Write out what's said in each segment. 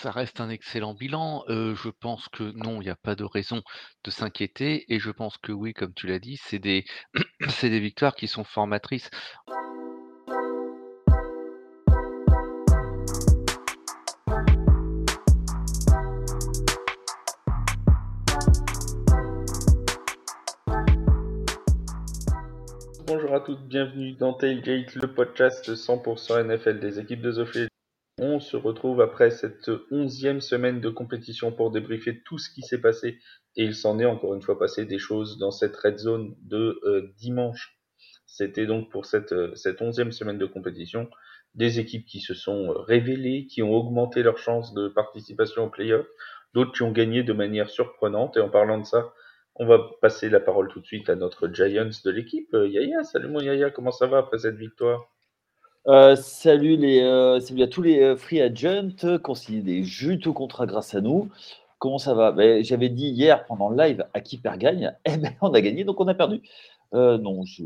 Ça reste un excellent bilan. Je pense que non, il y a pas de raison de s'inquiéter et je pense que oui, comme tu l'as dit, c'est des victoires qui sont formatrices. Bonjour à toutes, bienvenue dans Tailgate, le podcast 100% NFL des équipes de The On se retrouve après cette onzième semaine de compétition pour débriefer tout ce qui s'est passé. Et il s'en est encore une fois passé des choses dans cette red zone de euh, dimanche. C'était donc pour cette, euh, cette onzième semaine de compétition des équipes qui se sont euh, révélées, qui ont augmenté leurs chances de participation au playoff, d'autres qui ont gagné de manière surprenante. Et en parlant de ça, on va passer la parole tout de suite à notre Giants de l'équipe. Yaya, salut mon Yaya, comment ça va après cette victoire? Euh, euh, salut à tous les free agents signé des juteux contrats grâce à nous. Comment ça va? Ben, J'avais dit hier pendant le live à qui perd gagne. Eh ben, on a gagné, donc on a perdu. non, il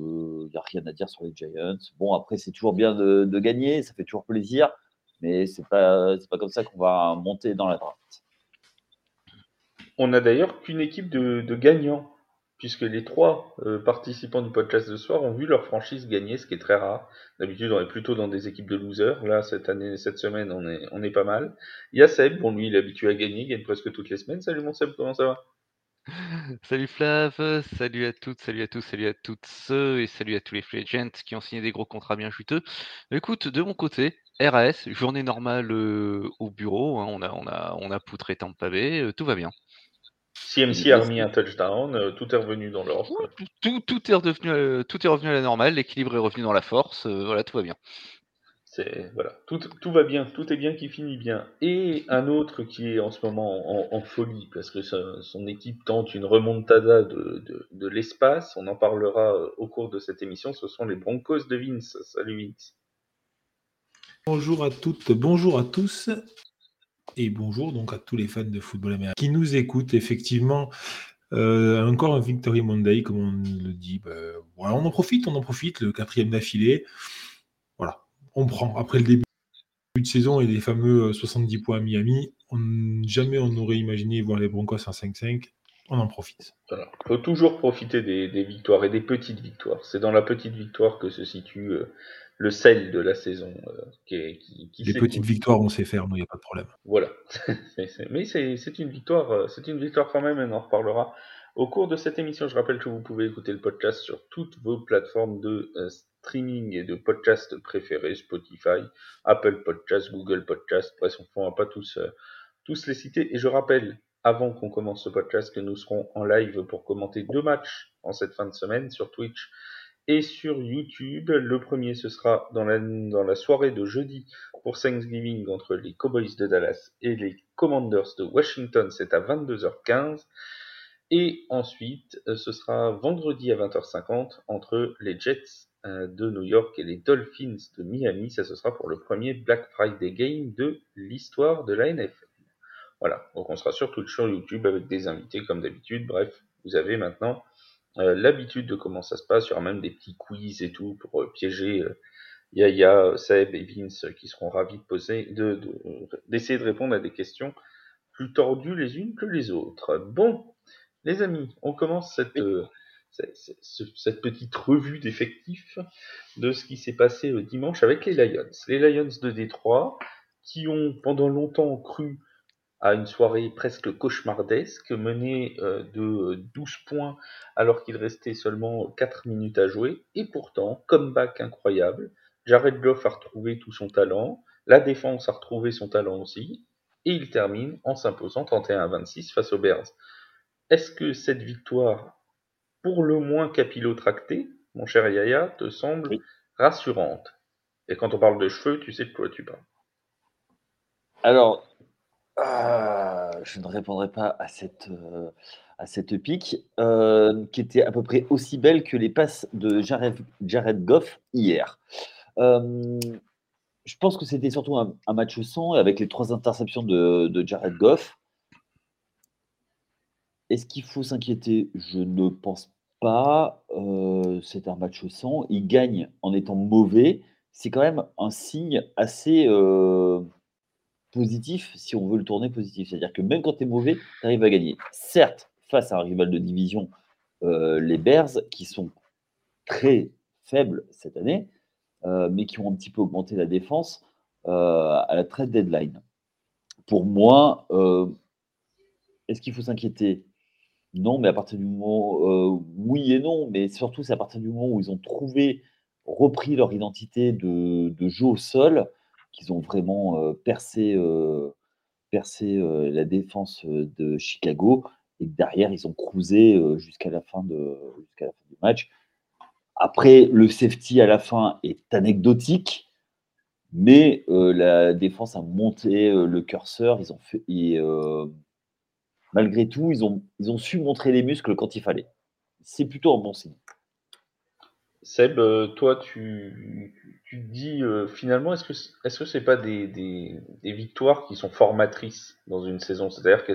n'y a rien à dire sur les Giants. Bon, après, c'est toujours bien de, gagner, ça fait toujours plaisir, mais ce n'est pas, pas comme ça qu'on va monter dans la draft. On n'a d'ailleurs qu'une équipe de, gagnants, puisque les trois euh, participants du podcast de ce soir ont vu leur franchise gagner, ce qui est très rare. D'habitude, on est plutôt dans des équipes de losers. Là, cette année, cette semaine, on est, pas mal. Il y bon, lui, il est habitué à gagner, il gagne presque toutes les semaines. Salut mon Seb, comment ça va? Salut Flav, salut à toutes, salut à tous, salut à toutes ceux et salut à tous les free qui ont signé des gros contrats bien juteux. Écoute, de mon côté, RAS, journée normale euh, au bureau, hein, on, a, on, a, on a poutré Tampa Bay, euh, tout va bien. CMC a remis un touchdown, euh, tout est revenu dans l'ordre. Tout, tout, est redevenu, euh, tout est revenu à la normale, l'équilibre est revenu dans la force, euh, voilà, tout va bien. C'est voilà, tout, tout, va bien, tout est bien qui finit bien. Et un autre qui est en ce moment en, folie parce que son équipe tente une remontada de, de, de l'espace. On en parlera au cours de cette émission. Ce sont les Broncos de Vince. Salut Vince. Bonjour à toutes, bonjour à tous. Et bonjour donc à tous les fans de football américain qui nous écoutent. Effectivement, euh, encore un Victory Monday, comme on le dit. Voilà, on en profite, on en profite, le quatrième d'affilée. Voilà, on prend. Après le début de saison et les fameux 70 points à Miami, jamais on n'aurait imaginé voir les Broncos en 5-5. On en profite. Il faut toujours profiter des, victoires et des petites victoires. C'est dans la petite victoire que se situe euh, le sel de la saison. Euh, qui, Les petites victoires, on sait faire, il n'y a pas de problème. Voilà. Mais c'est une victoire, euh, c'est une victoire quand même, et on en reparlera au cours de cette émission. Je rappelle que vous pouvez écouter le podcast sur toutes vos plateformes de euh, streaming et de podcast préférés, Spotify, Apple Podcast, Google Podcast, bref, on ne va pas tous, tous les citer. Et je rappelle, avant qu'on commence ce podcast, que nous serons en live pour commenter deux matchs en cette fin de semaine sur Twitch et sur YouTube. Le premier, ce sera dans la, soirée de jeudi pour Thanksgiving entre les Cowboys de Dallas et les Commanders de Washington. C'est à 22h15. Et ensuite, euh, ce sera vendredi à 20h50 entre les Jets euh, de New York et les Dolphins de Miami. Ça, ce sera pour le premier Black Friday Game de l'histoire de la NFL. Voilà, donc on sera surtout sur YouTube avec des invités comme d'habitude. Bref, vous avez maintenant euh, l'habitude de comment ça se passe. Il y aura même des petits quiz et tout pour euh, piéger euh, Yaya, Seb et Vince qui seront ravis de poser, de, d'essayer de, répondre à des questions plus tordues les unes que les autres. Bon, les amis, on commence cette, cette, petite revue d'effectifs de ce qui s'est passé dimanche avec les Lions. Les Lions de Détroit qui ont pendant longtemps cru à une soirée presque cauchemardesque, menée euh, de 12 points alors qu'il restait seulement 4 minutes à jouer. Et pourtant, comeback incroyable, Jared Goff a retrouvé tout son talent, la défense a retrouvé son talent aussi, et il termine en s'imposant 31 à 26 face aux Bears. Est-ce que cette victoire, pour le moins capillotractée, mon cher Yaya, te semble rassurante? Et quand on parle de cheveux, tu sais de quoi tu parles. Alors, euh, je ne répondrai pas à cette, euh, à cette pique, euh, qui était à peu près aussi belle que les passes de Jared, Jared Goff hier. je pense que c'était surtout un, match sans avec les trois interceptions de, de Jared Goff. Est-ce qu'il faut s'inquiéter? Je ne pense pas. c'est un match sans. Il gagne en étant mauvais. C'est quand même un signe assez positif si on veut le tourner positif. C'est-à-dire que même quand tu es mauvais, tu arrives à gagner. Certes, face à un rival de division, euh, les Bears, qui sont très faibles cette année, euh, mais qui ont un petit peu augmenté la défense à la trade deadline. Pour moi, est-ce qu'il faut s'inquiéter? Non, mais à partir du moment, oui et non, mais surtout c'est à partir du moment où ils ont trouvé, repris leur identité de, de jeu au sol, qu'ils ont vraiment euh, percé, euh, percé euh, la défense de Chicago et que derrière, ils ont cruisé jusqu'à la, fin du match. Après, le safety à la fin est anecdotique, mais la défense a monté le curseur. Ils ont fait, et, malgré tout, ils ont, ils ont su montrer les muscles quand il fallait. C'est plutôt un bon signe. Seb, toi, tu, tu te dis euh, finalement, est-ce que est-ce que c'est pas des, des, victoires qui sont formatrices dans une saison? C'est-à-dire que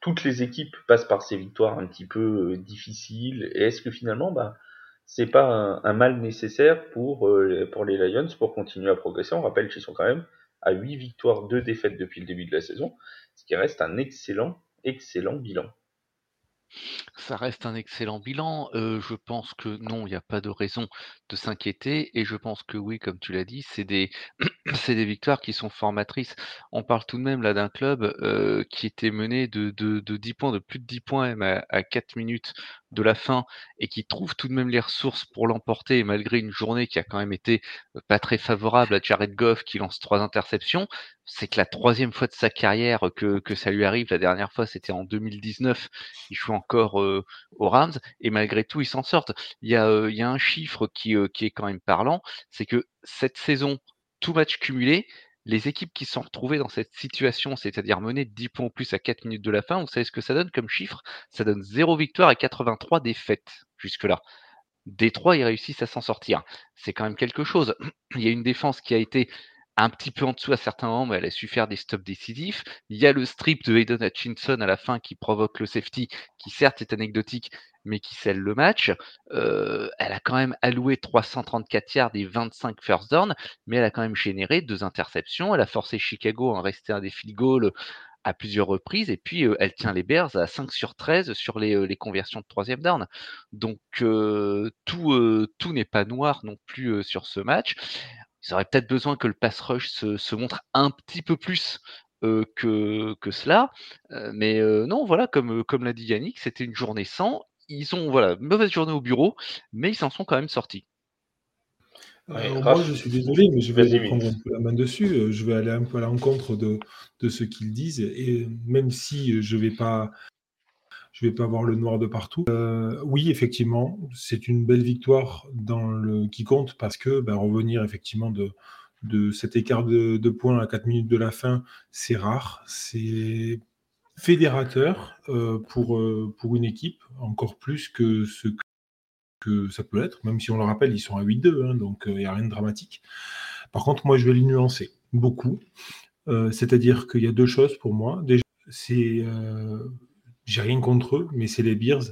toutes les équipes passent par ces victoires un petit peu euh, difficiles Et est-ce que finalement, bah, c'est pas un, mal nécessaire pour, euh, pour les Lions pour continuer à progresser? On rappelle qu'ils sont quand même à 8 victoires, 2 défaites depuis le début de la saison, ce qui reste un excellent, excellent bilan. Ça reste un excellent bilan. je pense que non, il n'y a pas de raison de s'inquiéter et je pense que oui, comme tu l'as dit, c'est des victoires qui sont formatrices. On parle tout de même là d'un club, qui était mené de de de 10 points, de plus de 10 points à à 4 minutes de la fin et qui trouve tout de même les ressources pour l'emporter malgré une journée qui a quand même été, pas très favorable à Jared Goff qui lance 3 interceptions. C'est que la troisième fois de sa carrière que que ça lui arrive. La dernière fois, c'était en 2019. Il joue encore, aux Rams et malgré tout, ils s'en sortent. Il y a, un chiffre qui, est quand même parlant, c'est que cette saison, tout match cumulé, les équipes qui sont retrouvées dans cette situation, c'est-à-dire menées de 10 points ou plus à 4 minutes de la fin, vous savez ce que ça donne comme chiffre? Ça donne 0 victoire et 83 défaites jusque-là. Détroit, ils réussissent à s'en sortir. C'est quand même quelque chose. Il y a une défense qui a été un petit peu en dessous à certains moments, mais elle a su faire des stops décisifs. Il y a le strip de Hayden Hutchinson à la fin qui provoque le safety, qui certes est anecdotique, mais qui scelle le match. Euh, elle a quand même alloué 334 yards et 25 first down, mais elle a quand même généré deux interceptions. Elle a forcé Chicago à rester un des field goals à plusieurs reprises, et puis euh, elle tient les Bears à 5 sur 13 sur les, euh, les conversions de troisième down. Donc tout n'est pas noir non plus sur ce match ils auraient peut-être besoin que le pass rush se, montre un petit peu plus que, que cela. mais non, voilà, comme, comme l'a dit Yannick, c'était une journée sans. Ils ont voilà, une mauvaise journée au bureau, mais ils s'en sont quand même sortis. moi, je suis désolé, mais je vais prendre un peu la main dessus. Je vais aller un peu à l'encontre de, de ce qu'ils disent. Et même si je ne vais pas je vais pas voir le noir de partout. Euh, oui, effectivement, c'est une belle victoire dans le, qui compte parce que ben, revenir effectivement de, de cet écart de, points à 4 minutes de la fin, c'est rare, c'est fédérateur euh, pour, euh, pour une équipe, encore plus que ce que ça peut être, même si on le rappelle, ils sont à 8-2, hein, donc il n'y a rien de dramatique. Par contre, moi, je vais les nuancer beaucoup. C'est-à-dire qu'il y a deux choses pour moi. Déjà, c'est j'ai rien contre eux, mais c'est les Bears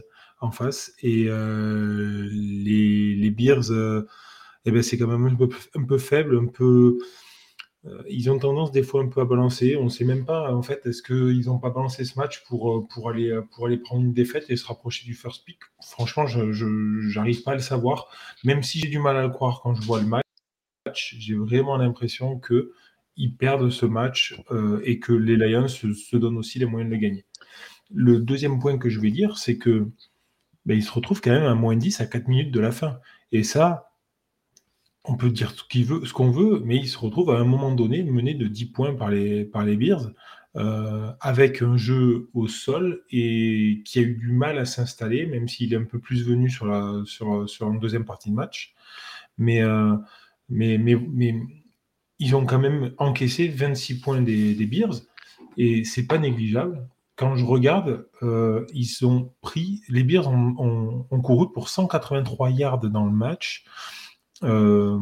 en face. Et euh, les, les, Bears, euh, eh ben, c'est quand même un peu, un peu faible, un peu. Euh, ils ont tendance des fois un peu à balancer. On ne sait même pas, en fait, est-ce qu'ils n'ont pas balancé ce match pour, pour, aller, pour aller prendre une défaite et se rapprocher du first pick? Franchement, je n'arrive pas à le savoir. Même si j'ai du mal à le croire quand je vois le match, j'ai vraiment l'impression qu'ils perdent ce match et que les Lions se, donnent aussi les moyens de le gagner. Le deuxième point que je vais dire, c'est que ben, il se retrouve quand même à moins 10 à 4 minutes de la fin. Et ça, on peut dire ce qu'on veut, mais il se retrouve à un moment donné mené de 10 points par les, par Bears, euh, avec un jeu au sol et qui a eu du mal à s'installer, même s'il est un peu plus venu sur la une deuxième partie de match. Mais, euh, mais, mais, mais, ils ont quand même encaissé 26 points des, des Bears, et c'est pas négligeable quand je regarde, euh, ils ont pris, les Bears ont, couru pour 183 yards dans le match. Euh,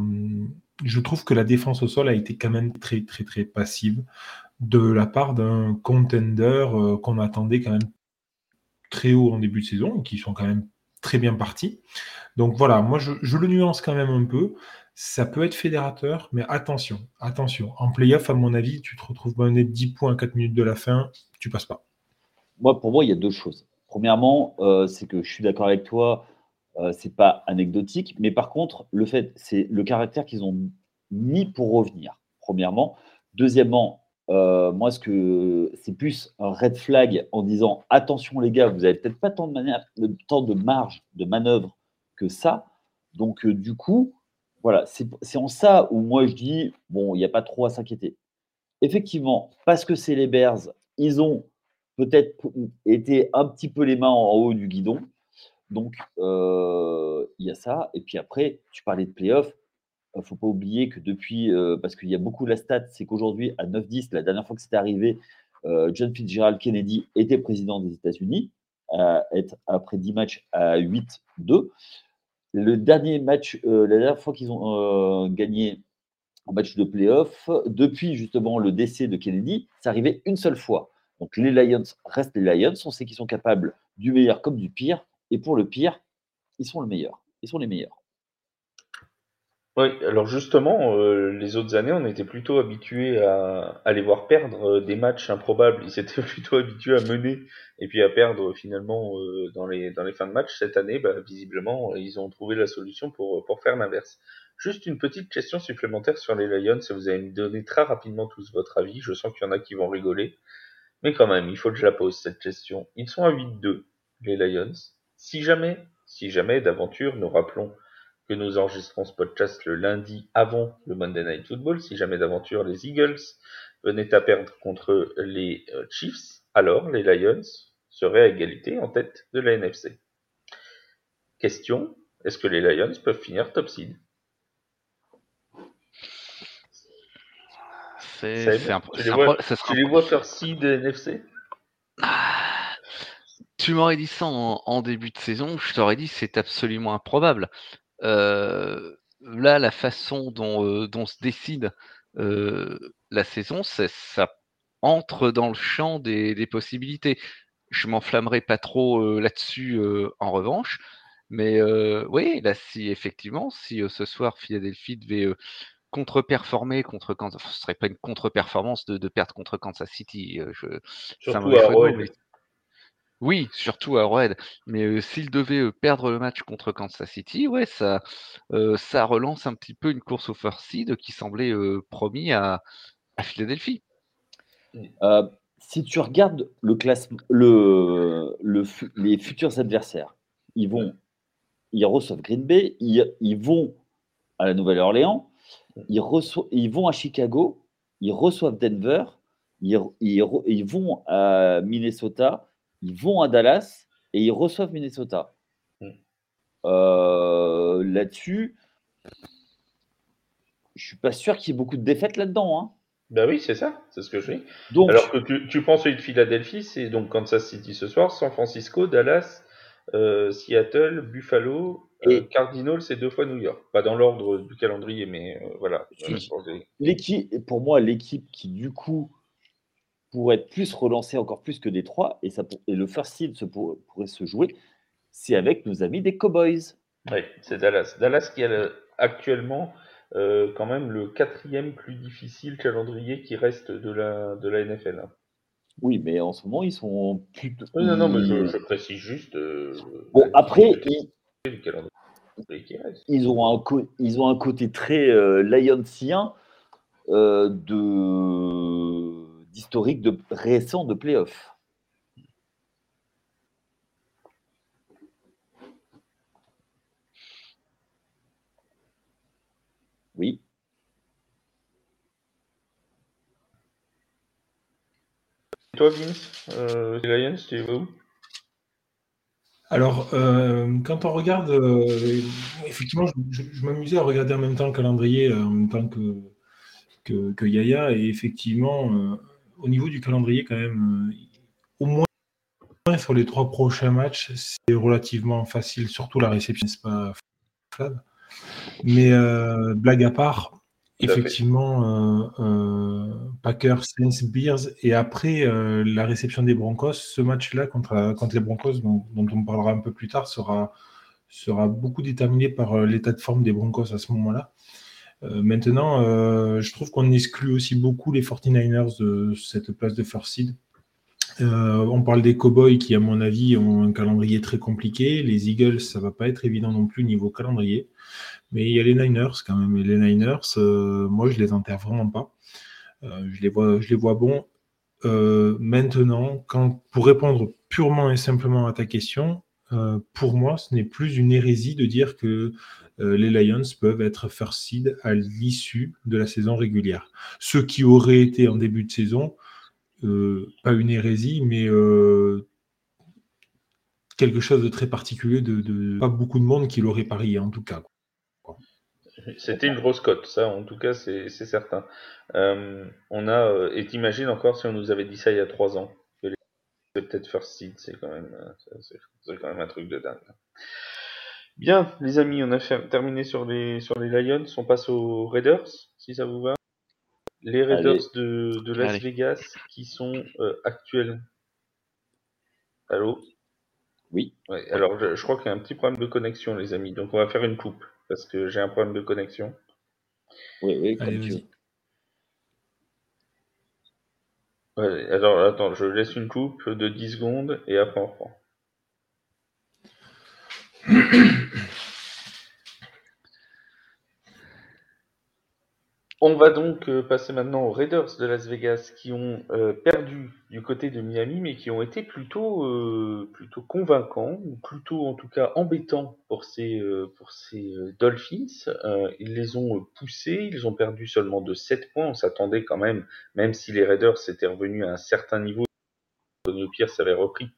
je trouve que la défense au sol a été quand même très très très passive de la part d'un contender euh, qu'on attendait quand même très haut en début de saison et qui sont quand même très bien partis. Donc voilà, moi je, le nuance quand même un peu. ça peut être fédérateur, mais attention, attention. En playoff, à mon avis, tu te retrouves mené 10 points à 4 minutes de la fin, tu passes pas. Moi, pour moi, il y a deux choses. Premièrement, euh, c'est que je suis d'accord avec toi, euh, c'est pas anecdotique, mais par contre, le fait, c'est le caractère qu'ils ont mis pour revenir. Premièrement. Deuxièmement, euh, moi, ce que c'est plus un red flag en disant attention les gars, vous avez peut-être pas tant de, de marge de manœuvre que ça. Donc, euh, du coup, voilà, c'est en ça où moi je dis bon, il n'y a pas trop à s'inquiéter. Effectivement, parce que c'est les Bears, ils ont peut-être été un petit peu les mains en haut du guidon. Donc, euh, il y a ça. Et puis après, tu parlais de playoff. Il ne faut pas oublier que depuis, euh, parce qu'il y a beaucoup la stat, c'est qu'aujourd'hui, à 9-10, la dernière fois que c'était arrivé, euh, John Fitzgerald Kennedy était président des États-Unis, après 10 matchs à 8-2. Le dernier match, la dernière fois qu'ils ont gagné un match de playoff, depuis justement le décès de Kennedy, c'est arrivé une seule fois. Donc les Lions restent les Lions, on sait qu'ils sont capables du meilleur comme du pire, et pour le pire, ils sont le meilleur. Ils sont les meilleurs. Oui, alors justement, euh, les autres années, on était plutôt habitués à, les voir perdre euh, des matchs improbables. Ils étaient plutôt habitués à mener et puis à perdre finalement euh, dans, les, fins de match. Cette année, bah, visiblement, ils ont trouvé la solution pour, pour faire l'inverse. Juste une petite question supplémentaire sur les Lions, vous allez me donner très rapidement tous votre avis. Je sens qu'il y en a qui vont rigoler. Mais quand même, il faut que je la pose cette question. Ils sont à 8-2, les Lions. Si jamais, si jamais d'aventure, nous rappelons que nous enregistrons ce podcast le lundi avant le Monday Night Football, si jamais d'aventure les Eagles venaient à perdre contre les euh, Chiefs, alors les Lions seraient à égalité en tête de la NFC. Question, est-ce que les Lions peuvent finir top seed? C'est un, tu les vois, tu les vois faire seed NFC tu m'aurais dit ça en, début de saison, je t'aurais dit c'est absolument improbable. Euh, là, la façon dont, euh, se décide euh, la saison, ça, entre dans le champ des, possibilités. Je m'enflammerai pas trop là-dessus en revanche. Mais oui, là, si effectivement, si ce soir Philadelphie devait contre-performer contre Kansas, ce serait pas une contre-performance de, perdre contre Kansas City. Je, Surtout à oui, surtout à Red. Mais s'il devait perdre le match contre Kansas City, ouais, ça, ça relance un petit peu une course au first seed qui semblait promis à, à Philadelphie. Si tu regardes le classement, le, le, les futurs adversaires, ils vont, ils reçoivent Green Bay, ils, vont à la Nouvelle-Orléans, ils, ils vont à Chicago, ils reçoivent Denver, ils, ils vont à Minnesota, ils vont à Dallas et ils reçoivent Minnesota. Mm. Euh, là-dessus, je suis pas sûr qu'il y ait beaucoup de défaites là-dedans. Hein. Ben oui, c'est ça, c'est ce que je dis. Donc, Alors que tu, tu penses de Philadelphie, c'est donc Kansas City ce soir, San Francisco, Dallas, euh, Seattle, Buffalo, et Cardinals c'est deux fois New York. Pas dans l'ordre du calendrier, mais voilà. L'équipe, pour moi, l'équipe qui du coup pour être plus relancé encore plus que Détroit, et, ça, et le first seed se pourrait se jouer, c'est avec nos amis des Cowboys. Oui, c'est Dallas. Dallas qui a actuellement euh, quand même le quatrième plus difficile calendrier qui reste de la, de la NFL. Hein. Oui, mais en ce moment, ils sont plus. Oui, non, non, mais je, précise juste. Euh, bon, après, ils, ils, ont un ils ont un côté très euh, lioncien euh, de d'historique de récent de playoff. Oui. Toi, Vince, euh, les Lions, tu où? Alors, euh, quand on regarde, euh, effectivement, je, m'amusais à regarder en même temps le calendrier, en même temps que, que, Yaya, et effectivement, au niveau du calendrier, quand même, euh, au moins sur les trois prochains matchs, c'est relativement facile, surtout la réception, n'est-ce pas, Mais euh, blague à part, effectivement, euh, Packers, Saints, Bears, et après la réception des Broncos, ce match-là contre, les Broncos, dont, on parlera un peu plus tard, sera, sera beaucoup déterminé par l'état de forme des Broncos à ce moment-là. maintenant, je trouve qu'on exclut aussi beaucoup les 49ers de cette place de first seed. on parle des Cowboys qui, à mon avis, ont un calendrier très compliqué. Les Eagles, ça va pas être évident non plus niveau calendrier. Mais il y a les Niners quand même. Et les Niners, moi, je les enterre vraiment pas. je, les vois, je les vois bons. maintenant, quand, pour répondre purement et simplement à ta question, euh, pour moi, ce n'est plus une hérésie de dire que euh, les Lions peuvent être first seed à l'issue de la saison régulière. Ce qui aurait été en début de saison, euh, pas une hérésie, mais quelque chose de très particulier, de, pas beaucoup de monde qui l'aurait parié en tout cas. C'était une grosse cote, ça en tout cas c'est certain. on a, et t'imagines encore si on nous avait dit ça il y a trois ans, que les peut-être first seed, c'est quand même, c'est quand même un truc de dingue. Bien, les amis, on a terminé sur les, sur les Lions. On passe aux Raiders, si ça vous va. Les Raiders de, Las Vegas qui sont euh, actuels. Allô? Oui. alors, je, crois qu'il y a un petit problème de connexion, les amis. Donc, on va faire une coupe parce que j'ai un problème de connexion. Oui, oui, comme tu alors, attends, je laisse une coupe de 10 secondes et après on reprend. On va donc euh, passer maintenant aux Raiders de Las Vegas qui ont euh, perdu du côté de Miami mais qui ont été plutôt, euh, plutôt convaincants ou plutôt en tout cas embêtants pour ces, pour ces Dolphins. ils les ont poussés, ils ont perdu seulement de 7 points. On s'attendait quand même, même si les Raiders étaient revenus à un certain niveau, Pierce avait repris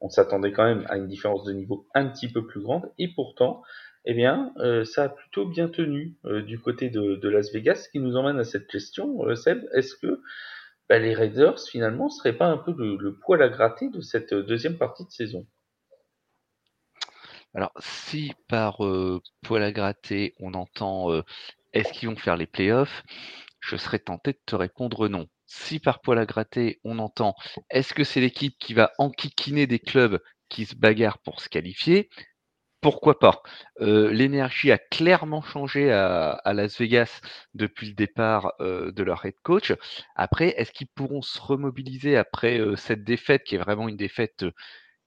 on s'attendait quand même à une différence de niveau un petit peu plus grande, et pourtant, eh bien, euh, ça a plutôt bien tenu euh, du côté de, Las Vegas, ce qui nous emmène à cette question, euh, Seb, est-ce que bah, les Raiders, finalement, seraient pas un peu le, poil à gratter de cette deuxième partie de saison? Alors, si par poil à gratter, on entend est-ce qu'ils vont faire les playoffs, je serais tenté de te répondre non. Si par poil à gratter, on entend est-ce que c'est l'équipe qui va enquiquiner des clubs qui se bagarrent pour se qualifier? Pourquoi pas euh, L'énergie a clairement changé à, Las Vegas depuis le départ euh, de leur head coach. Après, est-ce qu'ils pourront se remobiliser après euh, cette défaite qui est vraiment une défaite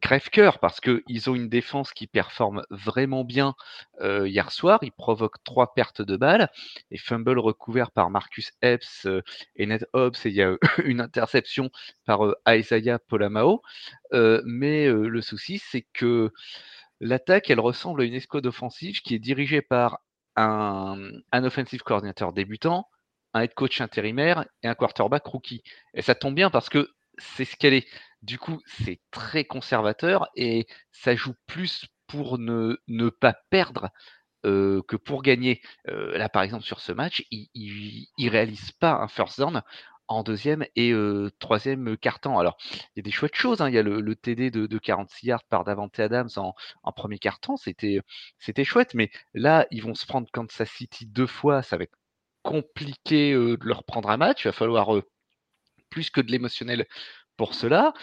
crève-cœur? Parce qu'ils ont une défense qui performe vraiment bien hier soir. Ils provoquent trois pertes de balles et fumble recouvert par Marcus Epps et Ned Hobbs et il y a une interception par Isaiah Polamao. mais le souci, c'est que l'attaque, elle ressemble à une escouade offensive qui est dirigée par un, un offensive coordinateur débutant, un head coach intérimaire et un quarterback rookie. Et ça tombe bien parce que c'est ce qu'elle est. Du coup, c'est très conservateur et ça joue plus pour ne, pas perdre que pour gagner. là, par exemple, sur ce match, il ne réalise pas un first down en deuxième et troisième quart-temps. Alors, il y a des chouettes choses. Hein. Il y a le, TD de, 46 yards par Davante Adams en, premier quart-temps. C'était, c'était chouette. Mais là, ils vont se prendre Kansas City deux fois. Ça va être compliqué de leur prendre un match. Il va falloir plus que de l'émotionnel pour cela.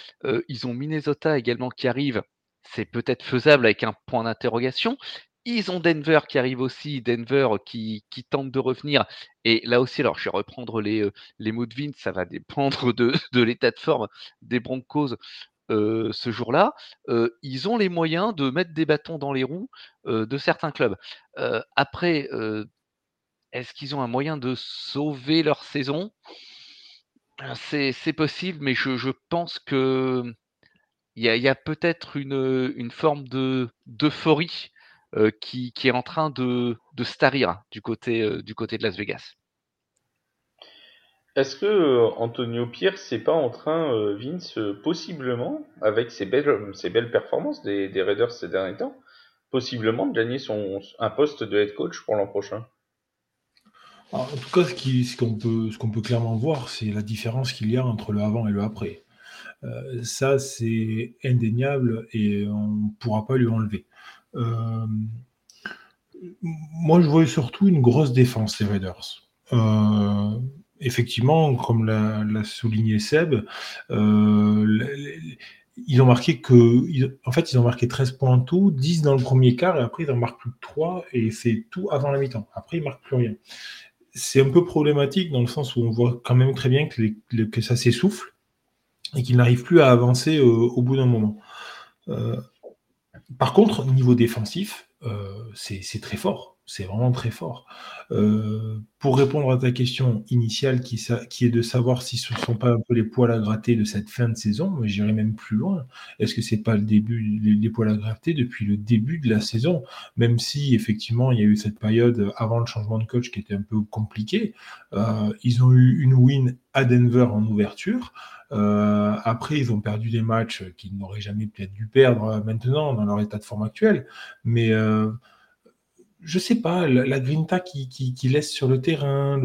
ils ont Minnesota également qui arrive. C'est peut-être faisable avec un point d'interrogation. Ils ont Denver qui arrive aussi, Denver qui, tente de revenir. Et là aussi, alors je vais reprendre les, les mots de Vince, ça va dépendre de, l'état de forme des Broncos ce jour-là. ils ont les moyens de mettre des bâtons dans les roues de certains clubs. après, est-ce qu'ils ont un moyen de sauver leur saison? C'est possible, mais je pense que il y a peut-être une, forme d'euphorie, qui est en train de de starir du côté, du côté de Las Vegas. Est-ce que, Antonio Pierce n'est pas en train, Vince, possiblement, avec ses belles, belles performances des des Raiders ces derniers temps, possiblement de gagner son un poste de head coach pour l'an prochain? En tout cas, ce qu'on peut, ce qu'on peut clairement voir, c'est la différence qu'il y a entre le avant et le après. Euh, ça, c'est indéniable et on ne pourra pas lui enlever. Euh, moi, je vois surtout une grosse défense des Raiders. Euh, effectivement, comme l'a souligné Seb, ils ont marqué que. En fait, ils ont marqué 13 points en tout, 10 dans le premier quart, et après, ils en marquent plus que 3, et c'est tout avant la mi-temps. Après, ils marquent plus rien. C'est un peu problématique dans le sens où on voit quand même très bien que ça s'essouffle et qu'ils n'arrivent plus à avancer au bout d'un moment. Euh, par contre, au niveau défensif, euh, c'est très fort. C'est vraiment très fort. Euh, pour répondre à ta question initiale qui, est de savoir si ce ne sont pas un peu les poils à gratter de cette fin de saison, mais j'irai même plus loin. Est-ce que ce n'est pas le début, les, poils à gratter depuis le début de la saison? Même si effectivement il y a eu cette période avant le changement de coach qui était un peu compliquée, ils ont eu une win à Denver en ouverture. Euh, après, ils ont perdu des matchs qu'ils n'auraient jamais peut-être dû perdre euh, maintenant dans leur état de forme actuel. Mais euh, je sais pas, la, grinta qui, qui, laisse sur le terrain,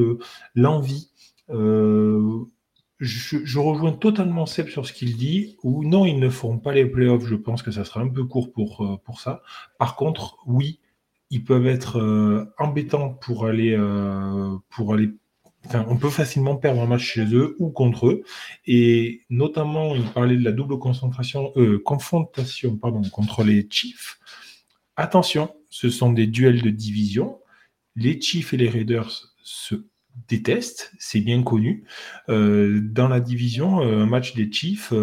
l'envie. je, rejoins totalement Seb sur ce qu'il dit. Ou non, ils ne feront pas les playoffs. Je pense que ça sera un peu court pour, pour ça. Par contre, oui, ils peuvent être embêtants pour aller, pour aller on peut facilement perdre un match chez eux ou contre eux. Et notamment, il parlait de la double concentration, euh, confrontation pardon, contre les Chiefs. Attention, ce sont des duels de division. Les Chiefs et les Raiders se détestent, c'est bien connu. Euh, dans la division, euh, un match des Chiefs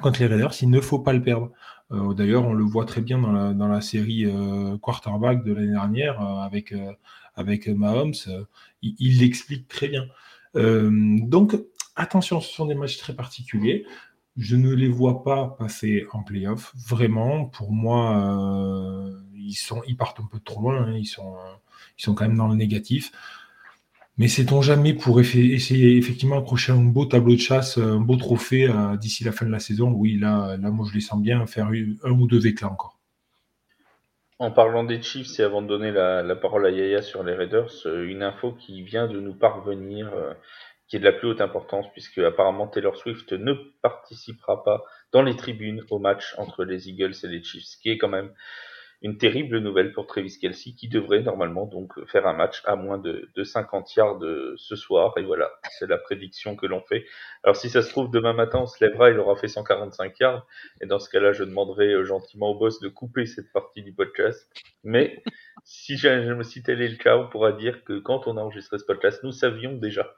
contre les Raiders, il ne faut pas le perdre. D'ailleurs, on le voit très bien dans la, dans la série quarterback de l'année dernière avec avec Mahomes, euh, il l'explique très bien. Euh, donc, attention, ce sont des matchs très particuliers. Je ne les vois pas passer en playoff. Vraiment, pour moi, euh, ils, sont, ils partent un peu trop loin. Hein. Ils, sont, ils quand même dans le négatif. Mais sait-on jamais pour essayer effectivement accrocher un beau tableau de chasse, un beau trophée d'ici la fin de la saison Oui, là, là, moi je les sens bien faire un ou deux éclats encore. En parlant des Chiefs et avant de donner la, parole à Yaya sur les Raiders, euh, une info qui vient de nous parvenir, euh, qui est de la plus haute importance, puisque apparemment Taylor Swift ne participera pas dans les tribunes au match entre les Eagles et les Chiefs, ce qui est quand même une terrible nouvelle pour Travis Kelsey qui devrait normalement donc faire un match à moins de, de 50 yards ce soir. Et voilà, c'est la prédiction que l'on fait. Alors si ça se trouve, demain matin, on se lèvera, il aura fait 145 yards. Et dans ce cas-là, je demanderai euh, gentiment au boss de couper cette partie du podcast. Mais si, si tel est le cas, on pourra dire que quand on a enregistré ce podcast, nous savions déjà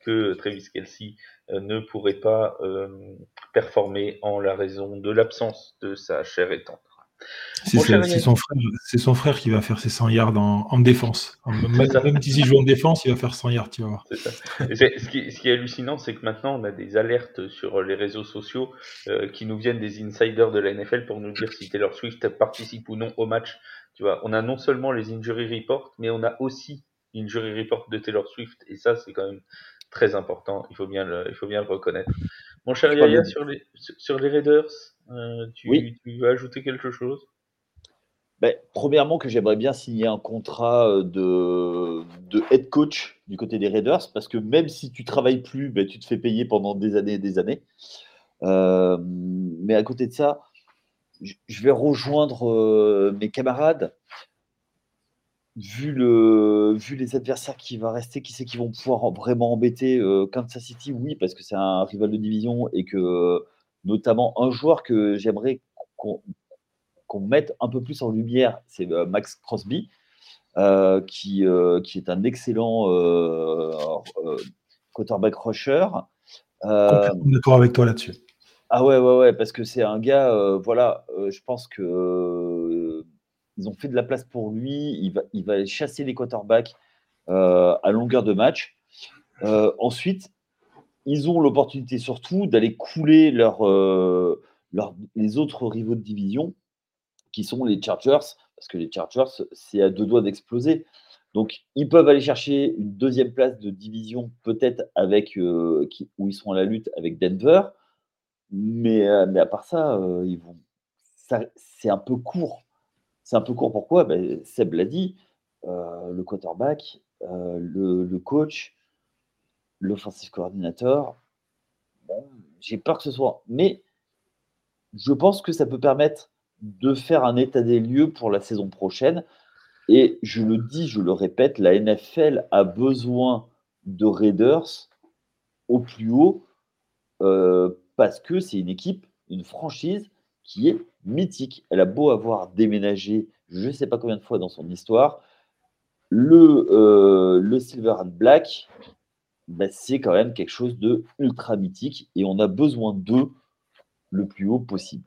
que Travis Kelsey euh, ne pourrait pas euh, performer en la raison de l'absence de sa chère étante. C'est son, son, frère qui va faire ses 100 yards en, défense. Même s'il joue en défense, il va faire 100 yards, tu vas Ce, qui, est hallucinant, c'est que maintenant, on a des alertes sur les réseaux sociaux euh, qui nous viennent des insiders de la NFL pour nous dire si Taylor Swift participe ou non au match. Tu vois, on a non seulement les injury reports, mais on a aussi l'injury report de Taylor Swift. Et ça, c'est quand même très important. Il faut bien le, il faut bien le reconnaître. Mon cher Yaya, sur les, sur les Raiders, euh, tu, veux ajouter quelque chose? Ben, Premièrement, que j'aimerais bien signer un contrat euh, de, de, head coach du côté des Raiders, parce que même si tu travailles plus, ben, tu te fais payer pendant des années et des années. Euh, mais à côté de ça, je vais rejoindre mes camarades. Vu, le, vu les adversaires qui vont rester, qui c'est qui vont pouvoir vraiment embêter Kansas City? Oui, parce que c'est un rival de division et que notamment un joueur que j'aimerais qu'on mette un peu plus en lumière, c'est euh, Max Crosby, euh, qui, euh, qui est un excellent quarterback rusher. Complètement d'accord avec toi là-dessus. Ah ouais, ouais, ouais, parce que c'est un gars, voilà, je pense que ils ont fait de la place pour lui. Il va, il va chasser les quarterbacks à longueur de match. ensuite, ils ont l'opportunité surtout d'aller couler euh, les autres rivaux de division, qui sont les Chargers, parce que les Chargers, c'est à deux doigts d'exploser. Donc, ils peuvent aller chercher une deuxième place de division, peut-être avec euh, où ils sont à la lutte avec Denver. Mais, euh, mais à part ça, ils vont. c'est un peu court. C'est un peu court. Pourquoi? Ben, Seb l'a dit. le quarterback, le, coach, l'offensive coordinateur, j'ai peur que ce soit. Mais je pense que ça peut permettre de faire un état des lieux pour la saison prochaine. Et je le dis, je le répète, la NFL a besoin de Raiders au plus haut euh, parce que c'est une équipe une franchise qui est mythique. Elle a beau avoir déménagé je ne sais pas combien de fois dans son histoire, le, euh, le Silver and Black, bah, c'est quand même quelque chose de ultra mythique et on a besoin d'eux le plus haut possible.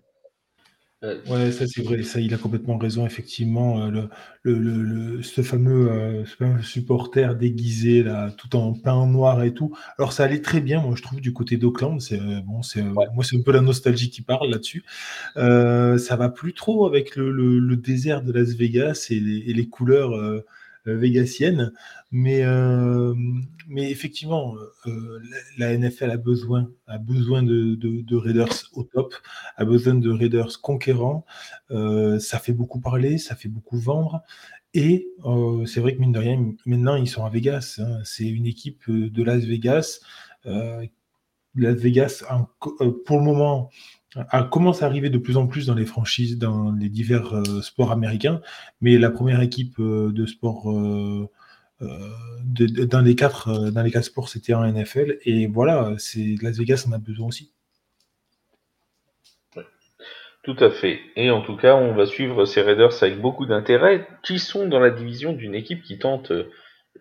Euh, ouais, ça c'est vrai, ça il a complètement raison, effectivement. Euh, le, le, ce, fameux, supporter déguisé, là, tout en peint noir et tout. Alors ça allait très bien, moi je trouve, du côté d'Auckland. C'est, bon, c'est, Moi c'est un peu la nostalgie qui parle là-dessus. ça va plus trop avec le, désert de Las Vegas et les, et les couleurs euh, végasienne. Mais, euh, mais effectivement, euh, la, NFL a besoin, a besoin de, de, Raiders au top, a besoin de Raiders conquérants. ça fait beaucoup parler, ça fait beaucoup vendre. Et c'est vrai que mine de rien, maintenant ils sont à Vegas. Hein. C'est une équipe de Las Vegas. Las Vegas, pour le moment, commence à arriver de plus en plus dans les franchises, dans les divers euh, sports américains, mais la première équipe euh, de sport euh, dans, les quatre, dans les quatre sports, c'était en NFL, et voilà, c'est Las Vegas en a besoin aussi. Tout à fait. Et en tout cas, on va suivre ces Raiders avec beaucoup d'intérêt, qui sont dans la division d'une équipe qui tente,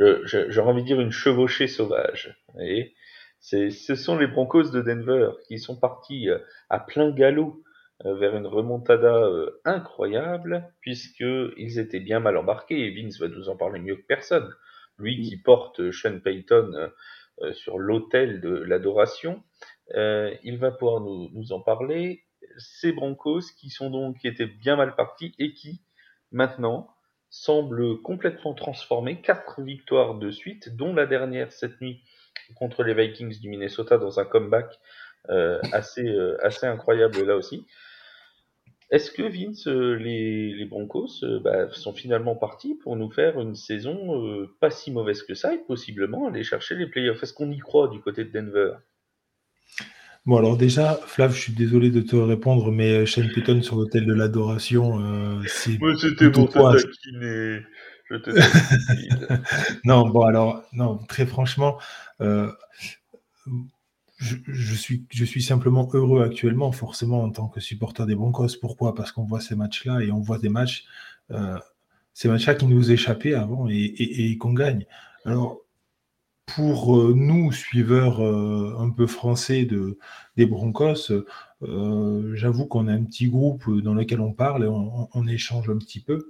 j'aurais envie de dire, une chevauchée sauvage. Et ce sont les Broncos de Denver qui sont partis euh, à plein galop euh, vers une remontada euh, incroyable, puisqu'ils étaient bien mal embarqués, et Vince va nous en parler mieux que personne. Lui qui porte Sean Payton sur l'autel de l'adoration, il va pouvoir nous, nous, en parler. Ces Broncos qui sont donc qui étaient bien mal partis et qui maintenant semblent complètement transformés. Quatre victoires de suite, dont la dernière cette nuit contre les Vikings du Minnesota dans un comeback euh, assez, euh, assez incroyable là aussi. Est-ce que Vince, euh, les, les Broncos bah, sont finalement partis pour nous faire une saison pas si mauvaise que ça et possiblement aller chercher les playoffs? Est-ce qu'on y croit du côté de Denver? Bon, alors déjà, Flav, je suis désolé de te répondre, mais Shane Payton sur l'hôtel de l'adoration, c'est. c'était pour te taquiner. Non, bon, alors, non, très franchement, euh, je, suis, je suis simplement heureux actuellement, forcément, en tant que supporter des Broncos. Pourquoi? Parce qu'on voit ces matchs-là et on voit des matchs, euh, ces matchs-là qui nous échappaient avant et, qu'on gagne. Alors, pour euh, nous, suiveurs un peu français de, des Broncos, j'avoue qu'on a un petit groupe dans lequel on parle et on, échange un petit peu.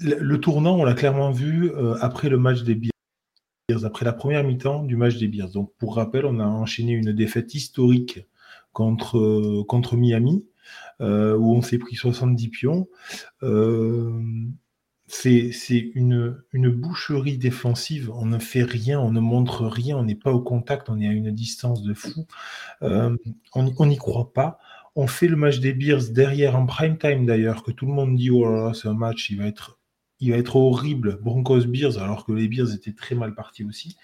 Le tournant, on l'a clairement vu euh, après le match des Bears, après la première mi-temps du match des Bears. Donc, pour rappel, on a enchaîné une défaite historique contre, euh, contre Miami, euh, où on s'est pris 70 pions. C'est une, boucherie défensive. On ne fait rien, on ne montre rien, on n'est pas au contact, on est à une distance de fou. on n'y croit pas. On fait le match des Bears derrière en prime time d'ailleurs, que tout le monde dit oh là là, c'est un match, il va être, horrible, Broncos Bears, alors que les Bears étaient très mal partis aussi.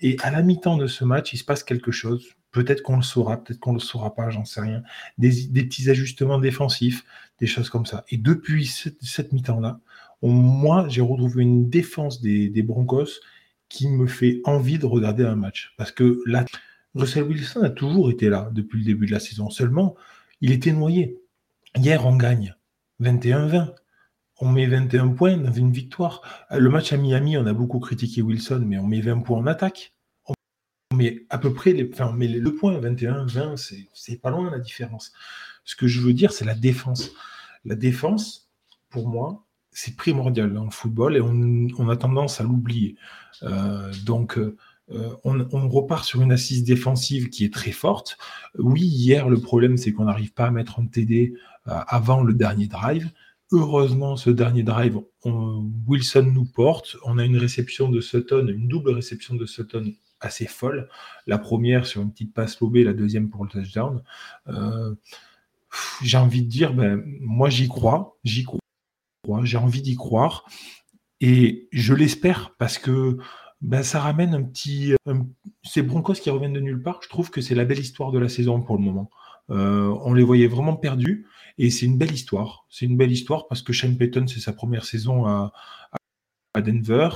Et à la mi-temps de ce match, il se passe quelque chose. Peut-être qu'on le saura, peut-être qu'on le saura pas, j'en sais rien. Des, petits ajustements défensifs, des choses comme ça. Et depuis cette, mi-temps-là, moi, j'ai retrouvé une défense des, Broncos qui me fait envie de regarder un match. Parce que là, Russell Wilson a toujours été là depuis le début de la saison. Seulement, il était noyé. Hier, on gagne 21-20. On met 21 points dans une victoire. Le match à Miami, on a beaucoup critiqué Wilson, mais on met 20 points en attaque. On met à peu près les, enfin, on met le point 21-20, c'est pas loin la différence. Ce que je veux dire, c'est la défense. La défense, pour moi, c'est primordial dans le football et on, a tendance à l'oublier. Euh, donc, euh, on, repart sur une assise défensive qui est très forte. Oui, hier, le problème, c'est qu'on n'arrive pas à mettre un TD euh, avant le dernier drive. Heureusement, ce dernier drive, Wilson nous porte. On a une réception de Sutton, une double réception de Sutton assez folle. La première sur une petite passe lobée, la deuxième pour le touchdown. J'ai envie de dire, ben, moi j'y crois, j'y crois, j'ai envie d'y croire. Et je l'espère parce que ben, ça ramène un petit. ces Broncos qui reviennent de nulle part, je trouve que c'est la belle histoire de la saison pour le moment. Euh, on les voyait vraiment perdus et c'est une belle histoire. C'est une belle histoire parce que Shane Payton, c'est sa première saison à, à Denver,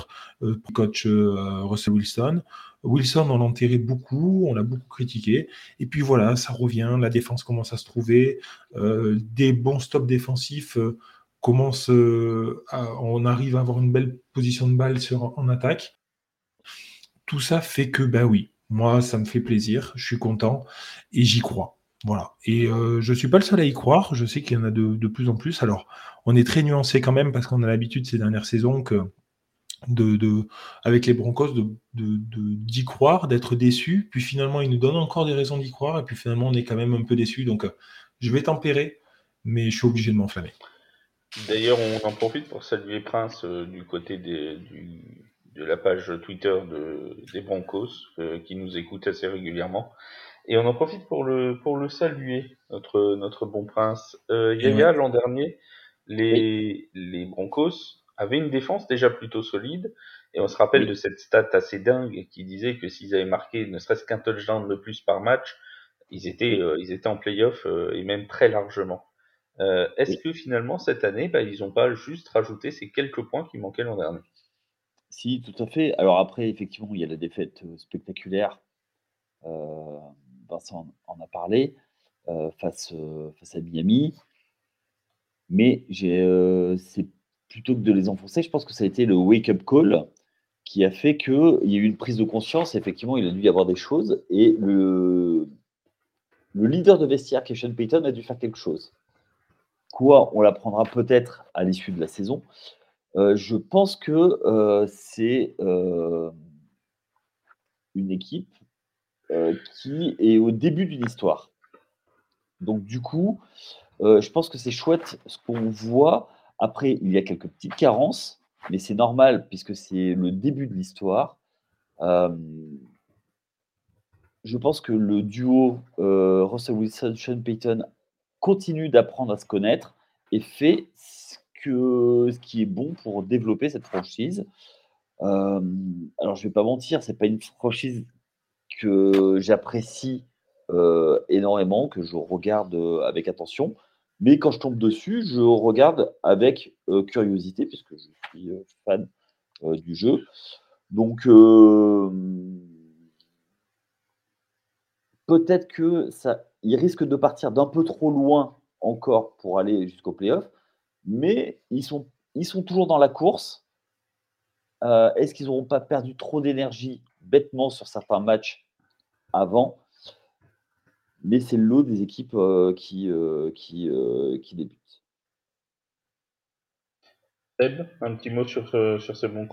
coach Russell Wilson. Wilson, on l'a enterré beaucoup, on l'a beaucoup critiqué. Et puis voilà, ça revient, la défense commence à se trouver, des bons stops défensifs commencent, on arrive à avoir une belle position de balle en attaque. Tout ça fait que, ben oui, moi, ça me fait plaisir, je suis content et j'y crois. Voilà. Et euh, je ne suis pas le seul à y croire. Je sais qu'il y en a de, plus en plus. Alors, on est très nuancé quand même parce qu'on a l'habitude ces dernières saisons de, avec les Broncos d'y de, croire, d'être déçu. Puis finalement, ils nous donnent encore des raisons d'y croire. Et puis finalement, on est quand même un peu déçu. Donc, euh, je vais tempérer, mais je suis obligé de m'enflammer. D'ailleurs, on en profite pour saluer Prince euh, du côté de la page Twitter des Broncos, qui nous écoute assez régulièrement. Et on en profite pour le, pour le saluer, notre, notre bon prince. Euh, Yaya, l'an dernier, les, les Broncos avaient une défense déjà plutôt solide. Et on se rappelle de cette stat assez dingue qui disait que s'ils avaient marqué ne serait-ce qu'un touchdown de plus par match, ils étaient, euh, ils étaient en playoff euh, et même très largement. Euh, Est-ce que finalement cette année, bah, ils n'ont pas juste rajouté ces quelques points qui manquaient l'an dernier? Si, tout à fait. Alors après, effectivement, il y a la défaite spectaculaire euh, Vincent en a parlé, euh, face, euh, face à Miami. Mais euh, c'est plutôt que de les enfoncer, je pense que ça a été le wake-up call qui a fait qu'il y a eu une prise de conscience. Effectivement, il a dû y avoir des choses. Et le, le leader de vestiaire, qui est Sean Payton, a dû faire quelque chose. Quoi On l'apprendra peut-être à l'issue de la saison. je pense que c'est une équipe euh, qui est au début d'une histoire. Donc du coup, euh, je pense que c'est chouette ce qu'on voit. Après, il y a quelques petites carences, mais c'est normal puisque c'est le début de l'histoire. Euh, je pense que le duo Russell Wilson, Sean Payton continue d'apprendre à se connaître et fait ce, que, ce qui est bon pour développer cette franchise. alors, je ne vais pas mentir, c'est pas une franchise que j'apprécie euh, énormément, que je regarde euh, avec attention. Mais quand je tombe dessus, je regarde avec euh, curiosité, puisque je suis fan du jeu. Donc, peut-être que ça, de partir d'un peu trop loin encore pour aller jusqu'au playoff, mais ils sont, ils sont toujours dans la course. Est-ce qu'ils n'auront pas perdu trop d'énergie bêtement sur certains matchs avant? Mais c'est l'eau des équipes euh, qui, euh, qui, euh, qui débutent. un petit mot sur, sur ces bons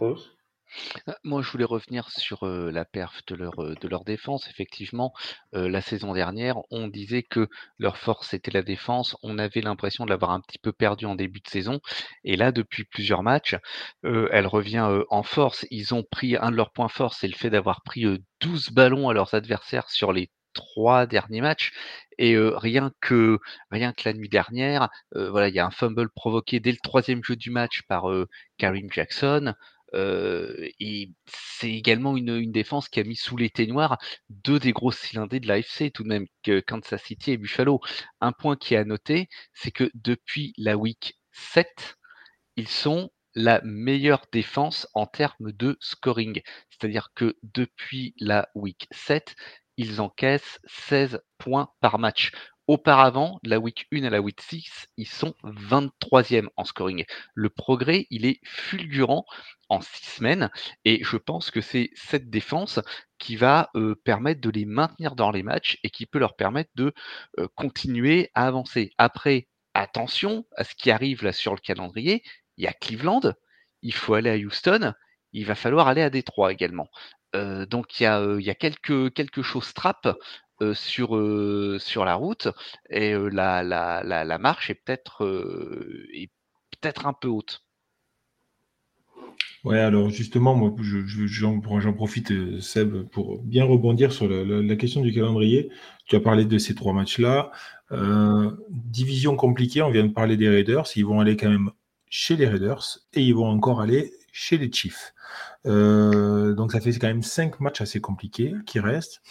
moi, je voulais revenir sur la perf de leur, de leur défense. Effectivement, la saison dernière, on disait que leur force était la défense. On avait l'impression de l'avoir un petit peu perdu en début de saison. Et là, depuis plusieurs matchs, elle revient en force. Ils ont pris un de leurs points forts, c'est le fait d'avoir pris 12 ballons à leurs adversaires sur les trois derniers matchs. Et rien que rien que la nuit dernière, voilà, il y a un fumble provoqué dès le troisième jeu du match par Karim Jackson. Et c'est également une, défense qui a mis sous les ténoirs deux des grosses cylindrées de l'AFC, tout de même, Kansas City et Buffalo. Un point qui est à noter, c'est que depuis la week 7, ils sont la meilleure défense en termes de scoring. C'est-à-dire que depuis la week 7, ils encaissent 16 points par match. Auparavant, de la week 1 à la week 6, ils sont 23e en scoring. Le progrès, il est fulgurant en 6 semaines et je pense que c'est cette défense qui va euh, permettre de les maintenir dans les matchs et qui peut leur permettre de euh, continuer à avancer. Après, attention à ce qui arrive là sur le calendrier. Il y a Cleveland, il faut aller à Houston, il va falloir aller à Détroit également. Euh, donc il y a, a quelques, quelques choses sur, sur la route et la, la, la, marche est peut-être peut-être un peu haute. Ouais, alors justement, moi, j'en profite, Seb, pour bien rebondir sur la, question du calendrier. Tu as parlé de ces trois matchs-là. division compliquée, on vient de parler des Raiders. Ils vont aller quand même chez les Raiders et ils vont encore aller chez les Chiefs. donc ça fait quand même cinq matchs assez compliqués qui restent.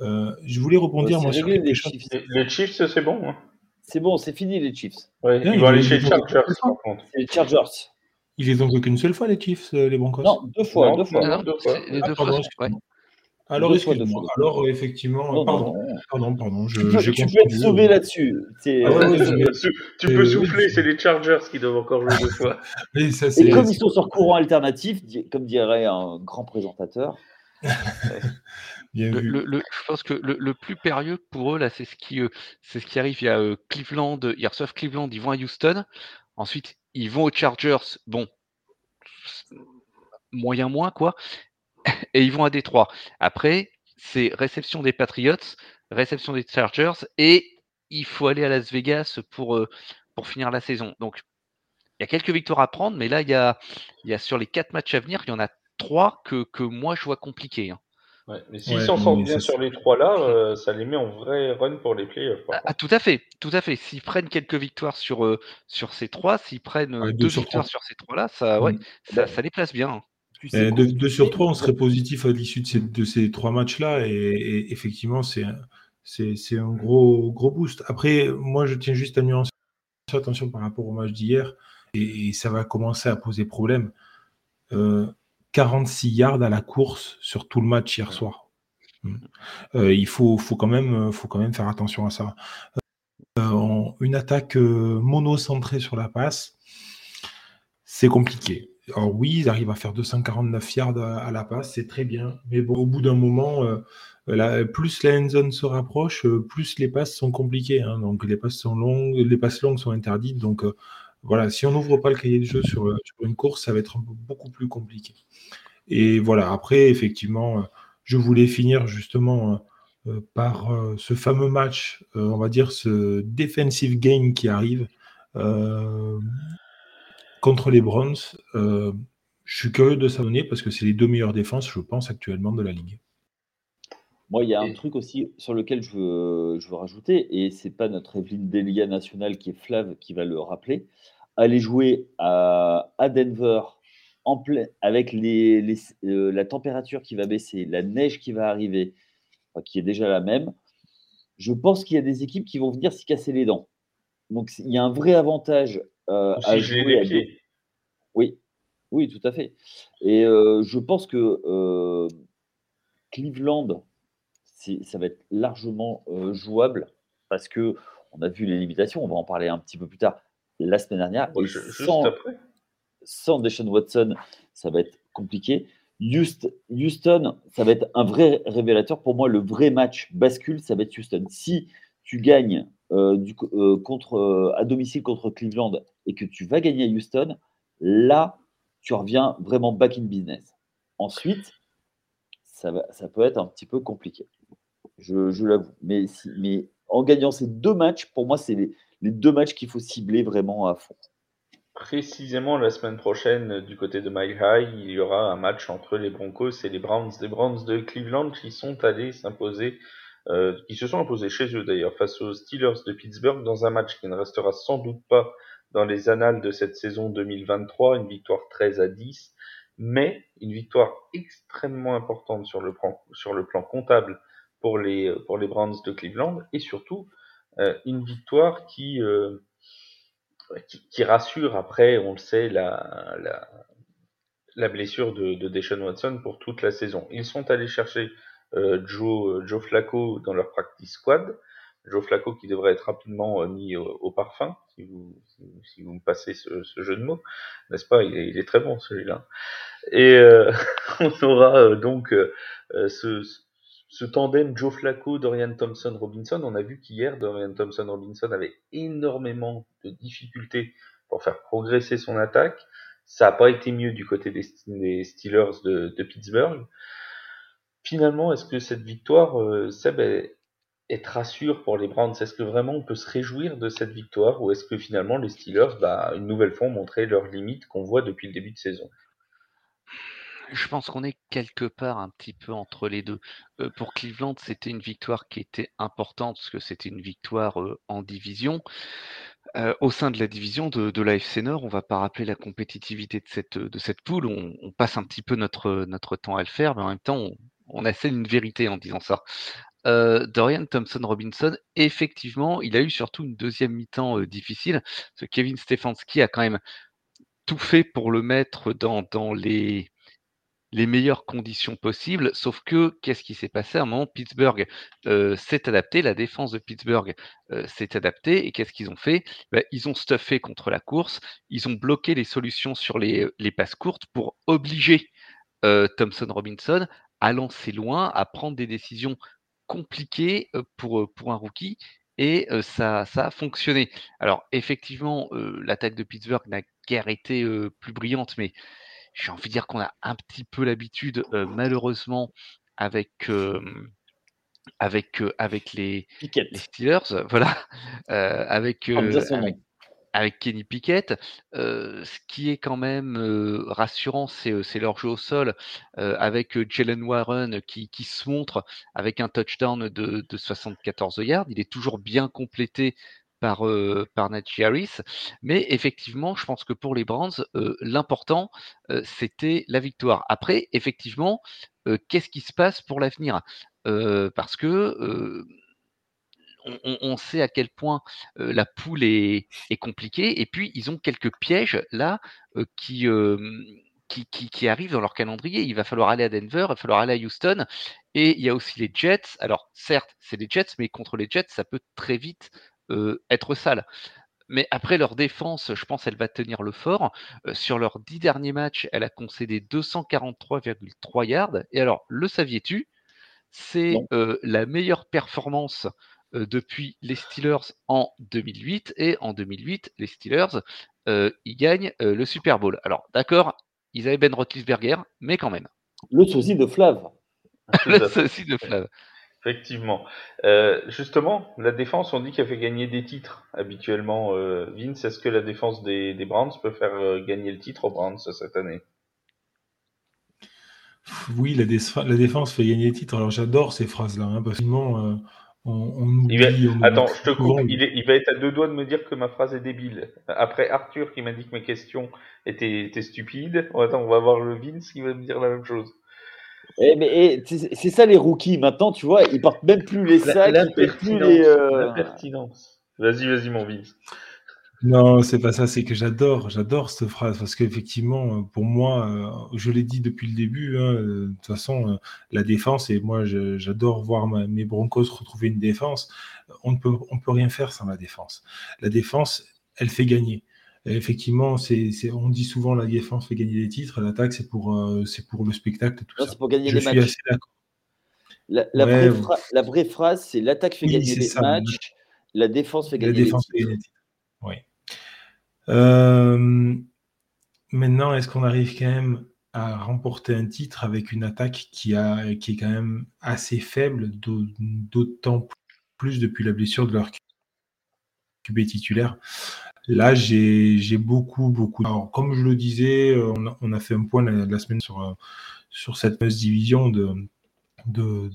Euh, je voulais rebondir moi, sur les Chiefs. Les Chiefs, c'est bon. Hein. C'est bon, c'est fini les Chiefs. Ouais, ils vont aller chez les Chargers, par contre. Les Chargers. Ils les ont joués qu'une seule fois, les Chiefs, les Broncos Non, deux fois. Non, deux fois. non, Non, deux c'est- fois. les Ah, deux pardon, fois, excuse-moi. ouais. Alors, Deux fois, deux excuse-moi. fois. Alors, effectivement, Non, pardon, non, non. pardon, pardon, je, Tu peux, tu peux être sauvé là-dessus. Ah ouais, ouais, euh, mais- Tu, Euh, peux souffler, c'est les Chargers qui doivent encore jouer deux fois. Ça, Et comme ils sont sur courant alternatif, comme dirait un grand présentateur, Bien Le, vu. le- le- je pense que le, le plus périlleux pour eux, là, c'est ce qui, euh, c'est ce qui arrive. Il y a euh, Cleveland, ils reçoivent Cleveland, ils vont à Houston. Ensuite, ils vont aux Chargers. Bon, moyen moins, quoi. Et ils vont à Détroit. Après, c'est réception des Patriots, réception des Chargers, et il faut aller à Las Vegas pour, euh, pour finir la saison. Donc, il y a quelques victoires à prendre, mais là, il y a, il y a sur les quatre matchs à venir, il y en a trois que, que moi, je vois compliqués. hein. Ouais, mais s'ils s'en sortent bien sur les trois là, euh, ça les met en vrai run pour les playoffs. Ah, ah, tout à fait, tout à fait. S'ils prennent quelques victoires sur, euh, sur ces trois, s'ils prennent euh, Ouais, deux deux sur victoires trois. sur ces trois-là, ça, ouais, Mm. ça, ça les place bien. hein. tu sais Euh, quoi, de, 2 sur 3, on serait positif à l'issue de ces, de ces trois matchs-là. Et, et effectivement, c'est un- c'est c'est un gros, gros boost. Après, moi, je tiens juste à nuancer attention par rapport au match d'hier. Et, et ça va commencer à poser problème. Euh, 46 yards à la course sur tout le match hier soir. Mm. Euh, il faut, faut, quand même, faut quand même faire attention à ça. Euh, une attaque euh, monocentrée sur la passe, c'est compliqué. Alors oui, ils arrivent à faire 249 yards à, à la passe, c'est très bien. Mais bon, au bout d'un moment, euh, la- plus la end zone se rapproche, euh, plus les passes sont compliquées. hein. Donc les passes sont longues, les passes longues sont interdites. Donc euh, voilà, si on n'ouvre pas le cahier de jeu sur, euh, une course, ça va être beaucoup plus compliqué. Et voilà, après, effectivement, euh, je voulais finir justement euh, par ce fameux match, on va dire ce defensive game qui arrive contre les Browns. Je suis curieux de s'abonner parce que c'est les deux meilleures défenses, je pense, actuellement de la ligue. Moi, il y a un truc aussi sur lequel je veux, je veux rajouter, et c'est pas notre Evelyne Delia nationale qui est Flav qui va le rappeler. Aller jouer à, à Denver en plein, avec les, les- euh, la température qui va baisser, la neige qui va arriver, enfin, qui est déjà la même. Je pense qu'il y a des équipes qui vont venir s'y casser les dents. Donc il y a un vrai avantage euh, à jouer à oui, oui, tout à fait. Et euh, je pense que Cleveland, ça va être largement euh, jouable parce que on a vu les limitations. On va en parler un petit peu plus tard la semaine dernière. Ouais, Et je- sans, après. sans Deshaun Watson, ça va être compliqué. Houston, ça va être un vrai révélateur. Pour moi, le vrai match bascule, ça va être Houston. Si tu gagnes euh, du, euh, contre, euh, à domicile contre Cleveland et que tu vas gagner à Houston, là, tu reviens vraiment back in business. Ensuite, ça, va, ça peut être un petit peu compliqué. Je, l'avoue. Mais, en gagnant ces deux matchs, pour moi, c'est les, deux matchs qu'il faut cibler vraiment à fond. Précisément la semaine prochaine, euh, du côté de Mile High, il y aura un match entre les Broncos et les Browns. Les Browns de Cleveland qui sont allés s'imposer, euh, qui se sont imposés chez eux d'ailleurs, face aux Steelers de Pittsburgh dans un match qui ne restera sans doute pas dans les annales de cette saison 2023, une victoire 13 à 10, mais une victoire extrêmement importante sur le plan comptable pour les, pour les Browns de Cleveland et surtout euh, une victoire qui, euh, qui, qui rassure après, on le sait, la, la, la blessure de, de Deshaun Watson pour toute la saison. Ils sont allés chercher euh, Joe, Joe Flacco dans leur practice squad. Joe Flacco qui devrait être rapidement euh, mis au, parfum, si vous, si vous me passez ce, ce jeu de mots, n'est-ce pas? Il est, il est très bon celui-là. Et euh, on aura euh, donc euh, ce, ce tandem Joe Flacco, Dorian Thompson, Robinson. On a vu qu'hier, Dorian Thompson, Robinson avait énormément de difficultés pour faire progresser son attaque. Ça n'a pas été mieux du côté des, Steelers de, Pittsburgh. Finalement, est-ce que cette victoire, euh, Seb, est, est pour les Browns? Est-ce que vraiment on peut se réjouir de cette victoire ou est-ce que finalement les Steelers, bah, une nouvelle fois, ont montré leurs limites qu'on voit depuis le début de saison? Je pense qu'on est quelque part un petit peu entre les deux. Euh, pour Cleveland, c'était une victoire qui était importante parce que c'était une victoire euh, en division. Euh, au sein de la division de, de l'AFC Nord, on va pas rappeler la compétitivité de cette, de cette poule. On, passe un petit peu notre, notre temps à le faire, mais en même temps, on, assène une vérité en disant ça. Dorian Thompson Robinson, effectivement, il a eu surtout une deuxième mi-temps difficile. Ce Kevin Stefanski a quand même tout fait pour le mettre dans, dans les, les meilleures conditions possibles, sauf que qu'est-ce qui s'est passé à un moment? Pittsburgh euh, s'est adapté, la défense de Pittsburgh euh, s'est adaptée, et qu'est-ce qu'ils ont fait? Ben, Ils ont stuffé contre la course, ils ont bloqué les solutions sur les, les passes courtes pour obliger euh, Thompson Robinson à lancer loin, à prendre des décisions compliquées pour, pour un rookie, et ça, ça a fonctionné. Alors effectivement, l'attaque de Pittsburgh n'a guère été plus brillante, mais j'ai envie de dire qu'on a un petit peu l'habitude, malheureusement, avec, avec, avec les, les, Steelers, voilà, avec, avec, avec, Kenny Pickett. ce qui est quand même rassurant, c'est leur jeu au sol, avec Jalen Warren qui, qui, se montre avec un touchdown de, de 74 yards. Il est toujours bien complété par, euh, par Najee Harris. Mais effectivement, je pense que pour les Browns, euh, l'important, euh, c'était la victoire. Après, effectivement, qu'est-ce qui se passe pour l'avenir? Parce que on, sait à quel point la poule est, compliquée. Et puis, ils ont quelques pièges là qui, qui, qui, arrivent dans leur calendrier. Il va falloir aller à Denver, il va falloir aller à Houston. Et il y a aussi les Jets. Alors, certes, c'est les Jets, mais contre les Jets, ça peut très vite euh, être sale. Mais après leur défense, je pense elle va tenir le fort. Euh, sur leurs dix derniers matchs, elle a concédé 243,3 yards. Et alors, le saviez-tu? C'est euh, la meilleure performance depuis les Steelers en 2008. Et en 2008, les Steelers, ils gagnent le Super Bowl. Alors, d'accord, ils avaient Ben Roethlisberger, mais quand même. Le sosie de Flav. le sosie de Flav. Effectivement. Euh, justement, la défense, on dit qu'elle fait gagner des titres habituellement. Euh, Vince, est-ce que la défense des, des Browns peut faire euh, gagner le titre aux Browns cette année? Oui, la, la, défense fait gagner des titres. Alors j'adore ces phrases-là, hein, parce que sinon, on, on, oublie. Va... Attends, je te coupe. Il, est, il, va être à deux doigts de me dire que ma phrase est débile. Après Arthur qui m'a dit que mes questions étaient, étaient stupides, attends, on va voir le Vince qui va me dire la même chose. Eh, mais eh, c'est ça les rookies. Maintenant, tu vois, ils portent même plus les sacs, l'impertinence. Les, euh... Vas-y, vas-y, mon vie. Non, c'est pas ça. C'est que j'adore, j'adore cette phrase parce qu'effectivement, pour moi, euh, je l'ai dit depuis le début. Hein, de toute façon, euh, la défense et moi, j'adore voir mes Broncos retrouver une défense. On ne peut, on peut rien faire sans la défense. La défense, elle fait gagner effectivement, c'est, on dit souvent la défense fait gagner des titres, l'attaque c'est pour, euh, c'est pour le spectacle. Tout c'est pour gagner matchs. La, la, vraie phrase, c'est l'attaque fait gagner des matchs, la défense fait gagner des titres. Oui. Euh, maintenant, est-ce qu'on arrive quand même à remporter un titre avec une attaque qui, a, qui est quand même assez faible, d'autant plus depuis la blessure de leur QB titulaire? Là, j'ai beaucoup, beaucoup. Alors, comme je le disais, euh, on a, fait un point la, semaine sur, euh, sur cette division de, de,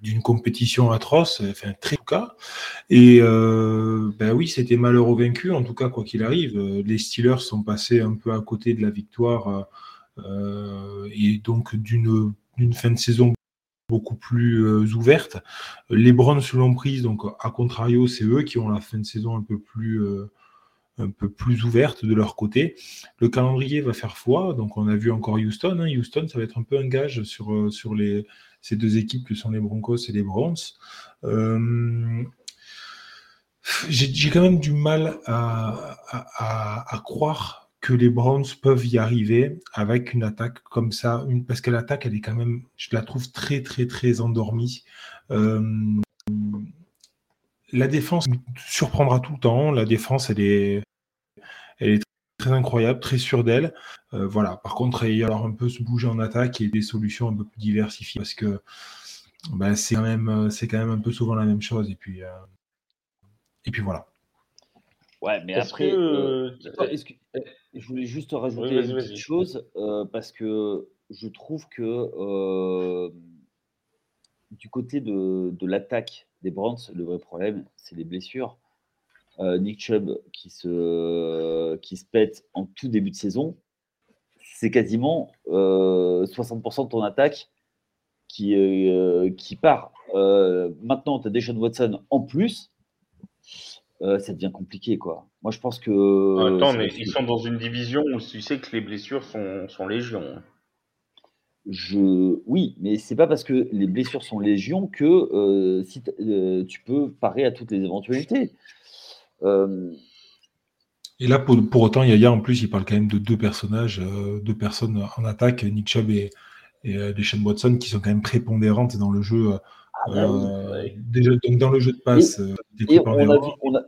d'une compétition atroce, enfin très cas. Et euh, ben oui, c'était malheureux vaincu, en tout cas, quoi qu'il arrive. Les Steelers sont passés un peu à côté de la victoire et donc d'une fin de saison beaucoup plus euh, ouverte. Les Browns l'ont prise, donc à contrario, c'est eux qui ont la fin de saison un peu plus, euh, un peu plus ouverte de leur côté. Le calendrier va faire foi, donc on a vu encore Houston. Hein. Houston, ça va être un peu un gage sur, euh, ces deux équipes que sont les Broncos et les Browns. J'ai quand même du mal à croire que les Browns peuvent y arriver avec une attaque comme ça, une, parce que l'attaque, elle est quand même, je la trouve très, très, très endormie. Euh, la défense surprendra tout le temps. La défense, elle est, elle est très incroyable, très sûre d'elle. Euh, voilà. Par contre, il y a alors un peu se bouger en attaque et des solutions un peu plus diversifiées parce que ben, c'est quand même, c'est quand même un peu souvent la même chose. Et puis, euh, et puis voilà. Ouais, mais après, euh, je voulais juste rajouter une petite chose euh, parce que je trouve que euh, du côté de, de l'attaque des Browns, le vrai problème, c'est les blessures. Nick Chubb qui se, qui se pète en tout début de saison, c'est quasiment 60% de ton attaque qui, qui part. maintenant, tu as Deshaun Watson en plus euh, ça devient compliqué, quoi. Moi, je pense que. Attends, mais ils sont dans une division où tu sais que les blessures sont, sont légion. Je... Oui, mais c'est pas parce que les blessures sont légion que euh, si euh, tu peux parer à toutes les éventualités. Et là, pour, pour, autant, Yaya, en plus, il parle quand même de deux personnages, deux personnes en attaque, Nick Chubb et, et Deshaun Watson, qui sont quand même prépondérantes dans le jeu euh, déjà, donc dans le jeu de passe, et, euh, on, a vu, on, a,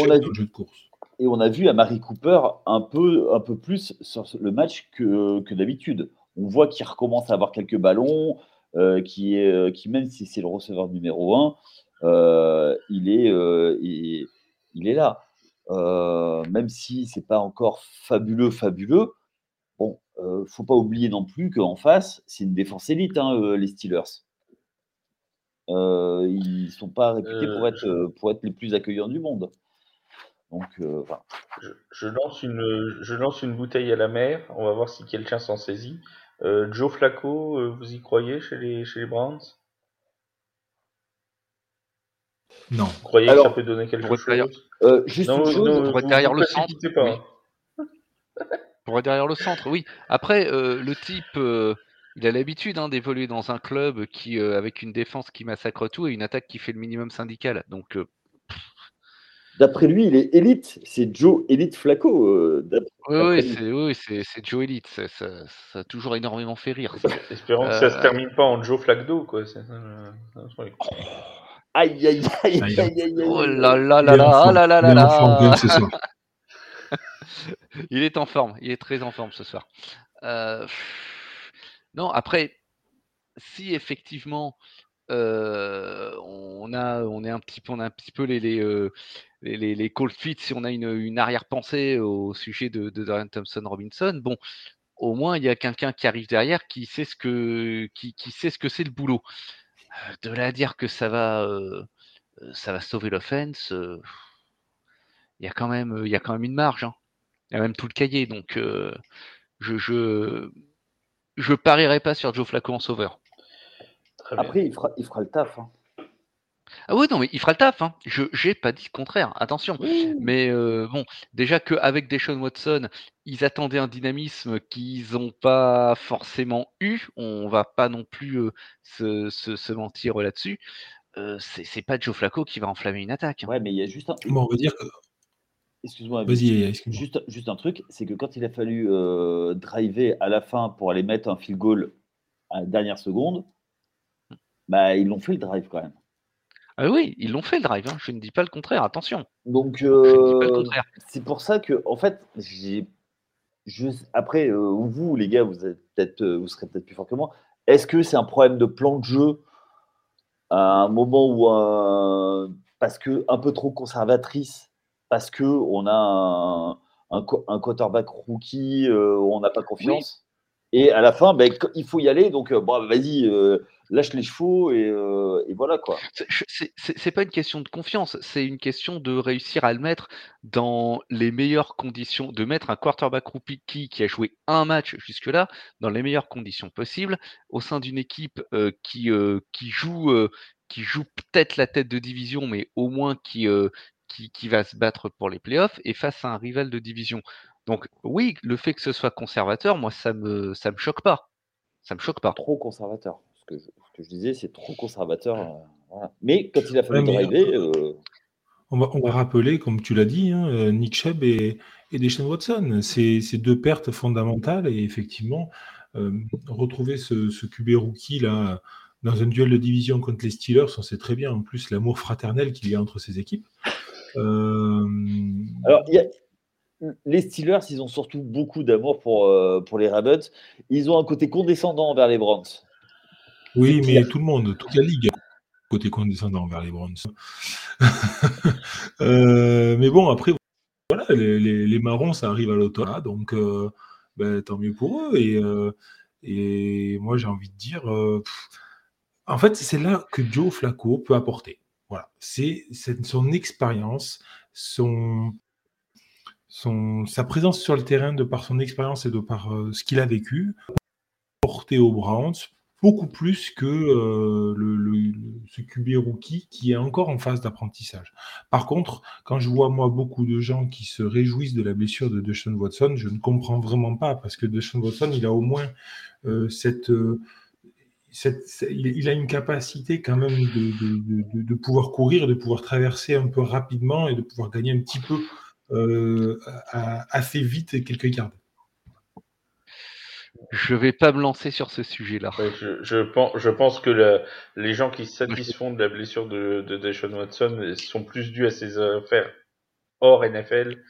on a vu, jeu de course. Et on a vu à Marie Cooper un peu, un peu plus sur le match que, que d'habitude. On voit qu'il recommence à avoir quelques ballons, euh, qui, est, qui, même si c'est le receveur numéro 1, euh, il, est, il, il, est là. même si c'est pas encore fabuleux, fabuleux, bon, faut pas oublier non plus qu'en face, c'est une défense élite, hein, les Steelers. Euh, ils ne sont pas réputés pour, euh, être, euh, pour être les plus accueillants du monde. Donc, je, lance une, je lance une bouteille à la mer. On va voir si quelqu'un s'en saisit. Joe Flacco, vous y croyez chez les, chez les Browns? Non. Vous croyez que ça peut donner quelque chose? Juste une chose, pour être derrière le centre. pour être derrière le centre, oui. Après, le type il a l'habitude hein, d'évoluer dans un club qui, euh, avec une défense qui massacre tout et une attaque qui fait le minimum syndical. Donc, euh, D'après lui, il est élite. C'est Joe Elite Flaco. Euh, oui, c'est Joe Elite. Ça, a toujours énormément fait rire. Espérons que ça se termine pas en Joe Flacdo. Quoi. Aïe, aïe, aïe, aïe, aïe, aïe, Oh là là là là là là là là Il est en forme. Il est très en forme ce soir. Euh... Non, après, si effectivement on a, on est un petit peu, on a un petit peu les les, les, cold feet, si on a une, arrière-pensée au sujet de, Dorian Thompson Robinson, bon, au moins il y a quelqu'un qui arrive derrière qui sait ce que sait ce que c'est le boulot. De là à dire que ça va ça va sauver l'offense, il y a quand même quand même une marge. Hein. Il y a même tout le cahier, donc je, je je parierais pas sur Joe Flacco en sauveur. Après, il fera, il fera, le taf. Hein. Ah oui, non, mais il fera le taf. Hein. Je n'ai pas dit le contraire, attention. Mais euh, bon, déjà qu'avec Deshaun Watson, ils attendaient un dynamisme qu'ils n'ont pas forcément eu. On va pas non plus euh, se, mentir là-dessus. Euh, c'est pas Joe Flacco qui va enflammer une attaque. Hein. Ouais, mais il y a juste un. Bon, on va dire que Excuse-moi. Vas-y, juste, juste un truc, c'est que quand il a fallu euh, driver à la fin pour aller mettre un field goal à la dernière seconde, bah, ils l'ont fait le drive quand même. Ah oui, ils l'ont fait le drive. Hein. Je ne dis pas le contraire. Attention. Donc, euh, c'est pour ça que, en fait, j'ai. Après, euh, vous, les gars, vous, êtes peut-être, vous serez peut-être plus fort que moi. Est-ce que c'est un problème de plan de jeu à un moment où un... parce que un peu trop conservatrice parce qu'on a un, un, quarterback rookie euh, on n'a pas confiance. Et à la fin, ben, il faut y aller. Donc, euh, bon, vas-y, euh, lâche les chevaux et, voilà quoi. C'est pas une question de confiance, c'est une question de réussir à le mettre dans les meilleures conditions, de mettre un quarterback rookie qui a joué un match jusque-là dans les meilleures conditions possibles au sein d'une équipe qui, qui joue. qui joue peut-être la tête de division, mais au moins qui, qui, va se battre pour les playoffs et face à un rival de division. Donc oui, le fait que ce soit conservateur, moi ça me ça me choque pas. Ça me choque pas. Trop conservateur. Ce que je, disais, c'est trop conservateur. Euh, mais quand il a fallu driver, euh, on, va, on va rappeler, comme tu l'as dit, hein, euh, Nick Chubb et, et Deshaun Watson, c'est deux pertes fondamentales et effectivement retrouver ce, ce QB rookie là dans un duel de division contre les Steelers, on sait très bien en plus l'amour fraternel qu'il y a entre ces équipes. Euh, Alors, les Steelers, ils ont surtout beaucoup d'amour pour, euh, pour les Rabbits. Ils ont un côté condescendant envers les Browns. Oui, mais tout le monde, toute la ligue côté condescendant envers les Browns. Euh, mais bon, après, voilà, les, marrons, ça arrive à l'automne, donc ben, tant mieux pour eux. Et, et moi, j'ai envie de dire, en fait, c'est là que Joe Flacco peut apporter. Voilà, c'est son expérience, son, son, sa présence sur le terrain de par son expérience et de par euh, ce qu'il a vécu, porté aux Browns beaucoup plus que euh, le, ce QB rookie qui est encore en phase d'apprentissage. Par contre, quand je vois moi beaucoup de gens qui se réjouissent de la blessure de Deshaun Watson, je ne comprends vraiment pas parce que Deshaun Watson, il a au moins euh, cette, cette, il a une capacité quand même de, de, pouvoir courir, de pouvoir traverser un peu rapidement et de pouvoir gagner un petit peu euh, assez vite quelques yards. Je vais pas me lancer sur ce sujet-là. je, je, pense, je pense que les gens qui se satisfont de la blessure de, de Deshaun Watson sont plus dus à ses affaires hors NFL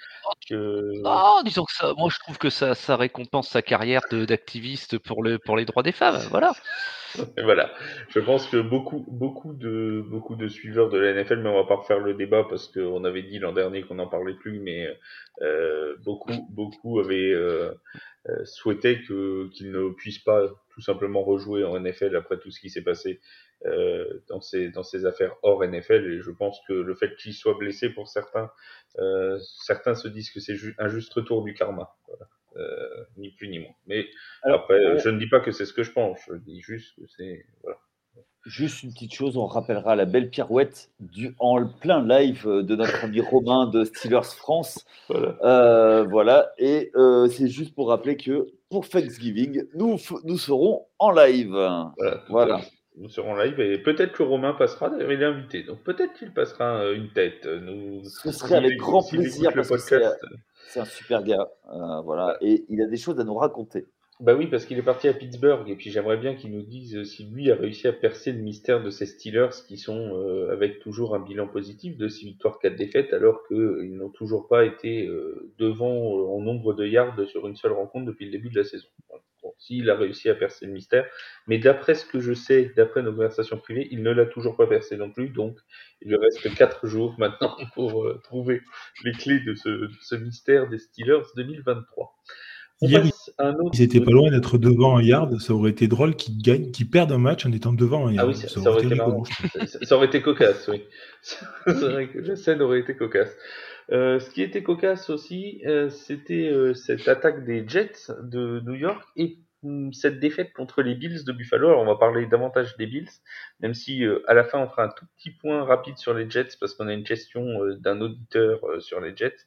que. Non, disons que ça, moi je trouve que ça, ça récompense sa carrière d'activiste pour, le, pour les droits des femmes. Voilà. voilà. Je pense que beaucoup, beaucoup de, beaucoup de suiveurs de la NFL, mais on va pas refaire le débat parce qu'on avait dit l'an dernier qu'on n'en parlait plus, mais euh, beaucoup, beaucoup avaient euh, euh, souhaité que qu'il ne puisse pas tout simplement rejouer en NFL après tout ce qui s'est passé euh, dans ces dans ces affaires hors NFL. Et je pense que le fait qu'il soit blessé pour certains, euh, certains se disent que c'est un juste retour du karma. Voilà. Euh, ni plus ni moins. Mais après, je ne dis pas que c'est ce que je pense, je dis juste que c'est. Voilà. Juste une petite chose, on rappellera la belle pirouette du, en plein live de notre ami Romain de Steelers France. Voilà. Euh, voilà. Et euh, c'est juste pour rappeler que pour Thanksgiving, nous, nous serons en live. Voilà. voilà. Nous serons en live et peut-être que Romain passera, d'ailleurs il est invité, donc peut-être qu'il passera une tête. Nous, Ce serait avec grand plaisir parce que c'est un super gars. Euh, voilà. Et il a des choses à nous raconter. Bah oui, parce qu'il est parti à Pittsburgh, et puis j'aimerais bien qu'il nous dise si lui a réussi à percer le mystère de ces Steelers qui sont euh, avec toujours un bilan positif de 6 victoires, 4 défaites, alors qu'ils n'ont toujours pas été euh, devant euh, en nombre de yards sur une seule rencontre depuis le début de la saison. Bon, S'il a réussi à percer le mystère, mais d'après ce que je sais, d'après nos conversations privées, il ne l'a toujours pas percé non plus, donc il lui reste 4 jours maintenant pour trouver les clés de ce, de ce mystère des Steelers 2023. Hier, ils étaient pas loin d'être devant un yard. Ça aurait été drôle qu'ils gagnent, qu'ils perdent un match en étant devant un yard. Ah oui, ça, aurait, été ça, aurait été cocasse, oui. C'est vrai que la scène aurait été cocasse. Euh, ce qui était cocasse aussi, euh, c'était euh, cette attaque des Jets de New York et hum, cette défaite contre les Bills de Buffalo. Alors on va parler davantage des Bills, même si à la fin on fera un tout petit point rapide sur les Jets parce qu'on a une question d'un auditeur sur les Jets.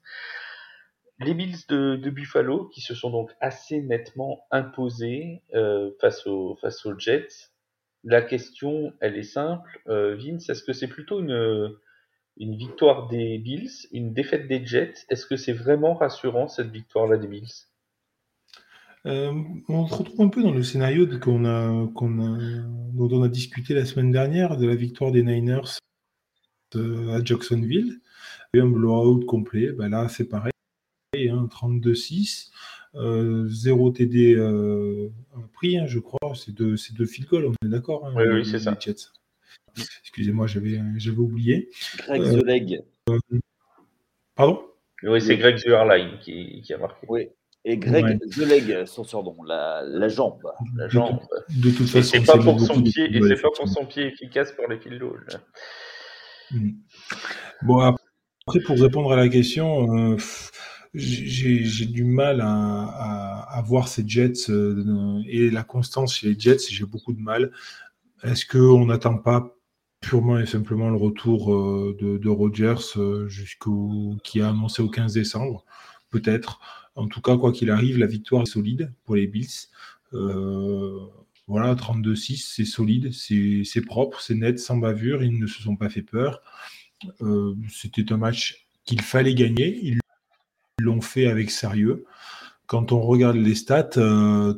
Les Bills de, Buffalo, qui se sont donc assez nettement imposés euh, face, aux, face aux Jets. La question, elle est simple. Euh, Vince, est-ce que c'est plutôt une, une victoire des Bills, une défaite des Jets Est-ce que c'est vraiment rassurant cette victoire-là des Bills? Euh, on se retrouve un peu dans le scénario qu'on a, qu'on a, dont on a discuté la semaine dernière de la victoire des Niners à Jacksonville. Et un blowout complet. Ben là, c'est pareil. 32-6. 0 TD pris, hein, je crois. C'est deux, deux field goals, on est d'accord hein, Oui, oui, c'est ça. Excusez-moi, j'avais, j'avais oublié. Greg euh, The Leg. Euh, pardon? Oui, c'est Greg The Airline qui, qui, a marqué. Oui. Et Greg The Leg, son surnom, la, la jambe. La jambe. De, toute façon, c'est pas pour son pied, et c'est pas pour son pied efficace pour les goals. Hmm. Bon, après, pour répondre à la question, euh, j'ai du mal à, voir ces Jets euh, et la constance chez les Jets, j'ai beaucoup de mal. Est-ce qu'on n'attend pas purement et simplement le retour euh, de, Rodgers euh, jusqu'au qui a annoncé au 15 décembre Peut-être. En tout cas, quoi qu'il arrive, la victoire est solide pour les Bills. voilà, 32-6, c'est solide, c'est propre, c'est net, sans bavure, ils ne se sont pas fait peur. C'était un match qu'il fallait gagner, ils l'ont fait avec sérieux. Quand on regarde les stats,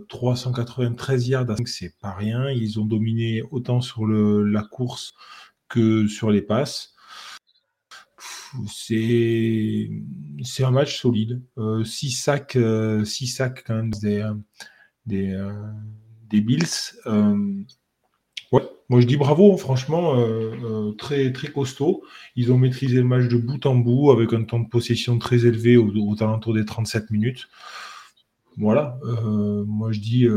393 euh, yards à 5, c'est pas rien. Ils ont dominé autant sur la course que sur les passes. C'est un match solide. 6 euh, sacs, euh, sacs quand même des, des, Bills. Ouais, moi je dis bravo, hein, franchement, très, très costaud. Ils ont maîtrisé le match de bout en bout avec un temps de possession très élevé au, au alentours des 37 minutes. Voilà, euh, moi je dis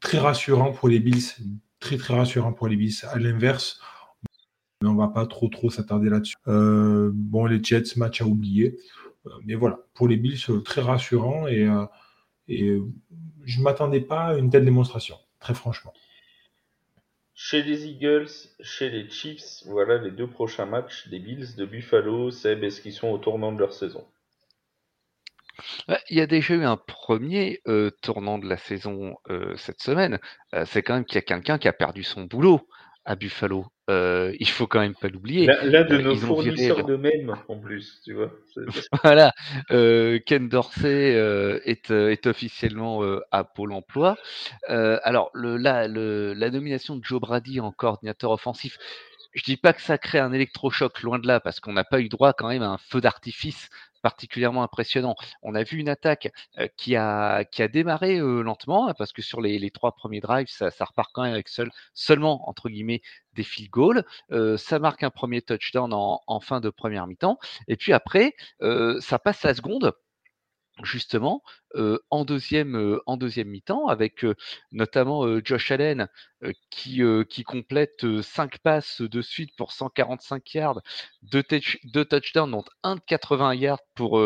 très rassurant pour les Bills, très très rassurant pour les Bills. À l'inverse, mais on va pas trop trop s'attarder là-dessus. bon, les Jets, match à oublier. mais voilà, pour les Bills, très rassurant et, et je ne m'attendais pas à une telle démonstration, très franchement. Chez les Eagles, chez les Chiefs, voilà les deux prochains matchs des Bills de Buffalo. Seb, est-ce qu'ils sont au tournant de leur saison? Il y a déjà eu un premier tournant de la saison cette semaine. c'est quand même qu'il y a quelqu'un qui a perdu son boulot à Buffalo. il faut quand même pas l'oublier. L'un de nos fournisseurs de mèmes en plus, tu vois. voilà, Ken Dorsey est, est, officiellement à Pôle Emploi. alors le, la, le, la nomination de Joe Brady en coordinateur offensif, je dis pas que ça crée un électrochoc, loin de là, parce qu'on n'a pas eu droit quand même à un feu d'artifice particulièrement impressionnant. On a vu une attaque qui, a, qui a démarré lentement, hein, parce que sur les, trois premiers drives, ça, ça repart quand même avec seul, seulement, entre guillemets, des field goals. ça marque un premier touchdown en, en fin de première mi-temps. Et puis après, ça passe la seconde justement en deuxième, en deuxième mi-temps avec notamment Josh Allen qui, complète 5 passes de suite pour 145 yards, 2, touchdowns, dont un de 80 yards pour,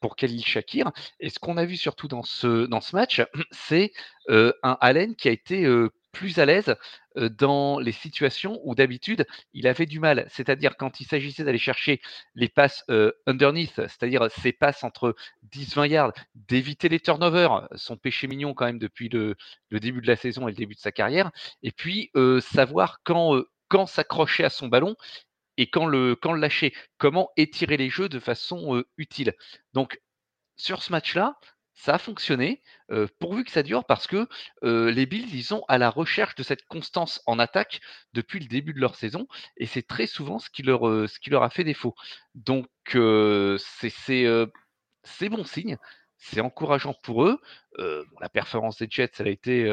pour Khalil Shakir. Et ce qu'on a vu surtout dans ce, dans ce match, c'est un Allen qui a été plus à l'aise dans les situations où d'habitude il avait du mal, c'est-à-dire quand il s'agissait d'aller chercher les passes underneath, c'est-à-dire ces passes entre 10-20 yards, d'éviter les turnovers, son péché mignon quand même depuis le, début de la saison et le début de sa carrière, et puis savoir quand, quand s'accrocher à son ballon et quand le, quand le lâcher, comment étirer les jeux de façon utile. Donc sur ce match-là, ça a fonctionné, pourvu que ça dure, parce que les Bills, ils sont à la recherche de cette constance en attaque depuis le début de leur saison, et c'est très souvent ce qui leur, ce qui leur a fait défaut. Donc, c'est bon signe, c'est encourageant pour eux. la performance des Jets, ça a été,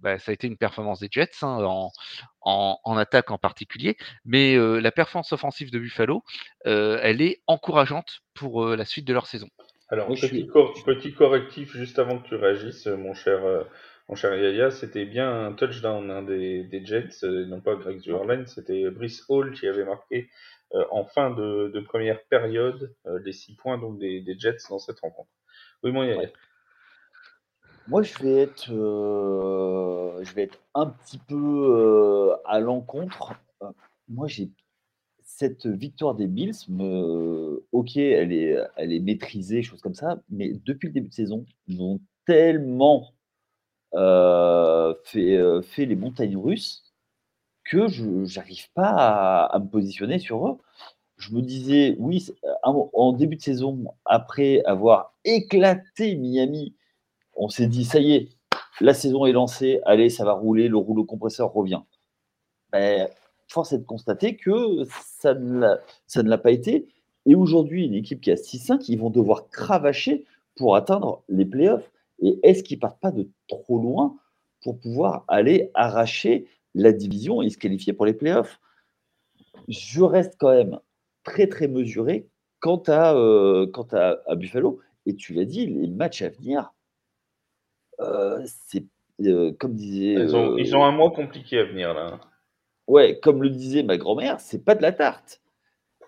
bah, ça a été une performance des Jets hein, en, en, en, attaque en particulier, mais la performance offensive de Buffalo, elle est encourageante pour la suite de leur saison. Alors, petit, petit, correctif juste avant que tu réagisses, mon cher, euh, mon cher Yaya, c'était bien un touchdown hein, des, des, Jets, euh, non pas Greg Zuerlein, c'était Brice Hall qui avait marqué euh, en fin de, de, première période les six points donc des, des, Jets dans cette rencontre. Oui, mon Yaya. Moi, je vais être, je vais être un petit peu à l'encontre. Moi, j'ai cette victoire des Bills, ok, elle est, maîtrisée, choses comme ça, mais depuis le début de saison, ils ont tellement euh, fait, euh, fait, les montagnes russes que je n'arrive pas à, me positionner sur eux. Je me disais, oui, en début de saison, après avoir éclaté Miami, on s'est dit, ça y est, la saison est lancée, allez, ça va rouler, le rouleau compresseur revient. Ben, force est de constater que ça ne l'a pas été. Et aujourd'hui, une équipe qui a 6-5, ils vont devoir cravacher pour atteindre les playoffs. Et est-ce qu'ils partent pas de trop loin pour pouvoir aller arracher la division et se qualifier pour les playoffs? Je reste quand même très très mesuré quant à, euh, quant à, Buffalo. Et tu l'as dit, les matchs à venir, euh, c'est euh, comme disait. Ils ont, ils ont, un mois compliqué à venir là. Ouais, comme le disait ma grand-mère, c'est pas de la tarte.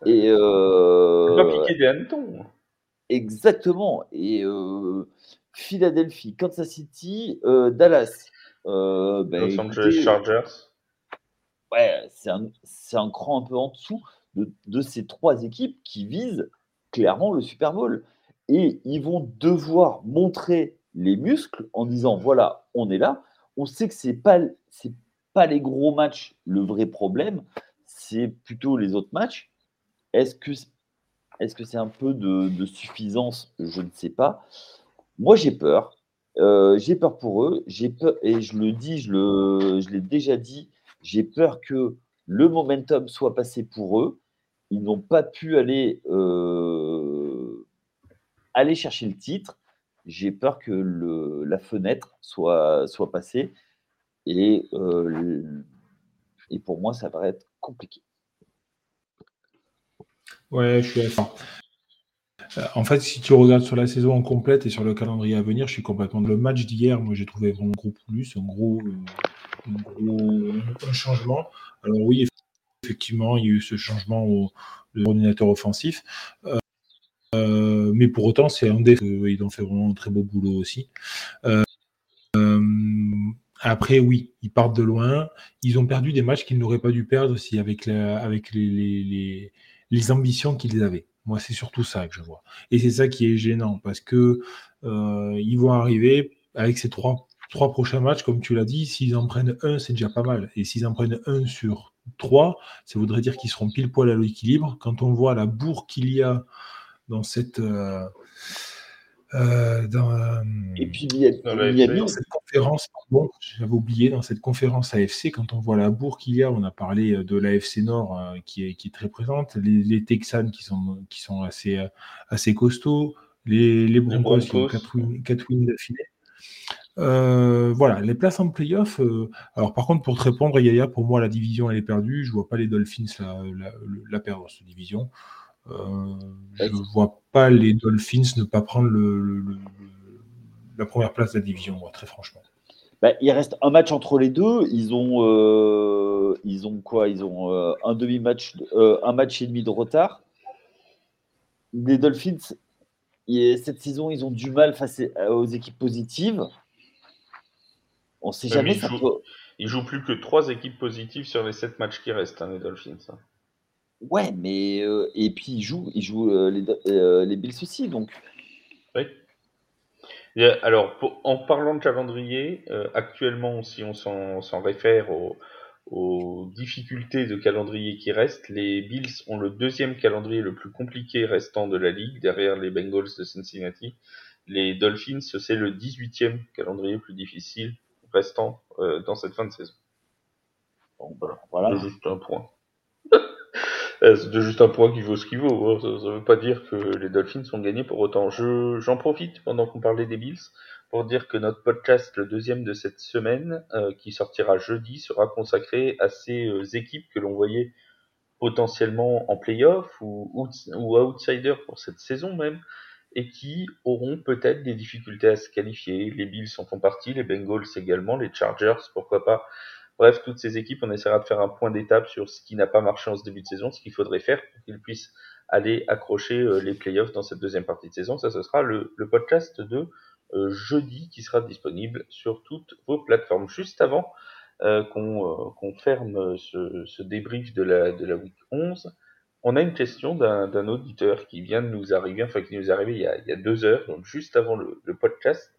Et euh, des hannetons. Exactement. Et euh, Philadelphie, Kansas City, euh, Dallas. Euh, ben, Los Angeles Chargers. Ouais, c'est un, un, cran un peu en dessous de, de, ces trois équipes qui visent clairement le Super Bowl. Et ils vont devoir montrer les muscles en disant voilà, on est là. On sait que c'est pas c'est pas les gros matchs le vrai problème, c'est plutôt les autres matchs. Est-ce que est-ce c'est un peu de, suffisance? Je ne sais pas. Moi, j'ai peur. Euh, j'ai peur pour eux. J'ai peur, et je le dis, je, le, je l'ai déjà dit, j'ai peur que le momentum soit passé pour eux. Ils n'ont pas pu aller, euh, aller chercher le titre. J'ai peur que le, la fenêtre soit, soit passée. Et, euh, et pour moi, ça va être compliqué. Ouais, je suis d'accord. Euh, en fait, si tu regardes sur la saison complète et sur le calendrier à venir, je suis complètement. Le match d'hier, moi, j'ai trouvé vraiment gros plus, un gros, un gros changement. Alors, oui, effectivement, il y a eu ce changement au l'ordinateur offensif. Euh, mais pour autant, c'est un des. Ils ont fait vraiment un très beau boulot aussi. Après, oui, ils partent de loin. Ils ont perdu des matchs qu'ils n'auraient pas dû perdre aussi avec, les, ambitions qu'ils avaient. Moi, c'est surtout ça que je vois. Et c'est ça qui est gênant parce que euh, ils vont arriver avec ces trois, trois prochains matchs, comme tu l'as dit. S'ils en prennent un, c'est déjà pas mal. Et s'ils en prennent un sur trois, ça voudrait dire qu'ils seront pile poil à l'équilibre. Quand on voit la bourre qu'il y a dans cette. Euh, euh, dans, et puis il y a, dans cette conférence, j'avais oublié, dans cette conférence AFC, quand on voit la bourre qu'il y a, on a parlé de l'AFC Nord euh, qui, est, qui est très présente, les, Texans qui sont, qui sont assez, assez costauds, les, les Broncos, qui ont 4 wins, d'affilée. voilà, les places en playoff. alors, par contre, pour te répondre, Yaya, pour moi, la division, elle est perdue. Je vois pas les Dolphins la, la, la perdre, cette division. Euh, je ne vois pas les Dolphins ne pas prendre le, la première place de la division, moi, très franchement. Bah, il reste un match entre les deux. Ils ont, euh, ils ont quoi? Ils ont euh, un demi-match, un match et demi de retard. Les Dolphins, cette saison, ils ont du mal face aux équipes positives. On ne sait jamais. Ils, jouent, jouent plus que trois équipes positives sur les sept matchs qui restent, hein, les Dolphins. Ouais, mais euh, et puis ils jouent, ils jouent euh, les, euh, les Bills aussi, donc. Oui. alors, en parlant de calendrier, actuellement, si on s'en réfère aux, aux difficultés de calendrier qui restent, les Bills ont le deuxième calendrier le plus compliqué restant de la ligue, derrière les Bengals de Cincinnati. Les Dolphins, c'est le 18e calendrier le plus difficile restant dans cette fin de saison. Bon, ben, voilà. Juste un point. Euh, c'est juste un point qui vaut ce qu'il vaut. Hein. Ça ne veut pas dire que les Dolphins sont gagnés pour autant. Je, j'en profite pendant qu'on parlait des Bills pour dire que notre podcast, le deuxième de cette semaine, euh, qui sortira jeudi, sera consacré à ces euh, équipes que l'on voyait potentiellement en playoff ou, ou, ou outsider pour cette saison même, et qui auront peut-être des difficultés à se qualifier. Les Bills en font partie, les Bengals également, les Chargers, pourquoi pas. Bref, toutes ces équipes, on essaiera de faire un point d'étape sur ce qui n'a pas marché en ce début de saison, ce qu'il faudrait faire pour qu'ils puissent aller accrocher euh, les playoffs dans cette deuxième partie de saison. Ça, ce sera le, podcast de euh, jeudi qui sera disponible sur toutes vos plateformes. Juste avant euh, qu'on ferme ce, débrief de la, de la week 11, on a une question d'un auditeur qui vient de nous arriver, enfin qui nous est arrivé il y a, deux heures, donc juste avant le podcast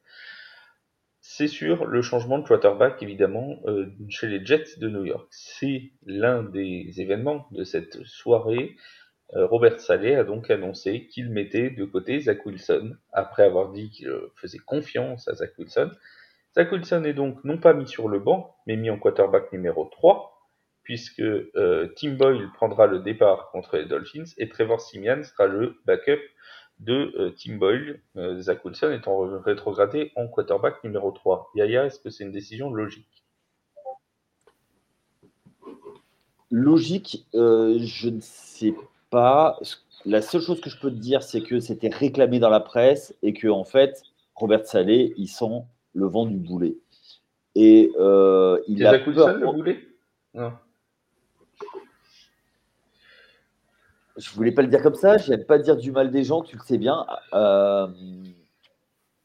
c'est sur le changement de quarterback, évidemment, euh, chez les Jets de New York. C'est l'un des événements de cette soirée. Euh, Robert Saleh a donc annoncé qu'il mettait de côté Zach Wilson, après avoir dit qu'il faisait confiance à Zach Wilson. Zach Wilson est donc non pas mis sur le banc, mais mis en quarterback numéro 3, puisque euh, Tim Boyle prendra le départ contre les Dolphins et Trevor Simian sera le backup de euh, Tim Boyle, euh, Zach Wilson étant rétrogradé en quarterback numéro 3. Yaya, est-ce que c'est une décision logique? Logique, euh, je ne sais pas. La seule chose que je peux te dire, c'est que c'était réclamé dans la presse et que en fait, Robert Salé, il sent le vent du boulet. Et il a Zach Wilson le boulet? Non. Je voulais pas le dire comme ça, je n'aime pas dire du mal des gens, tu le sais bien. Euh,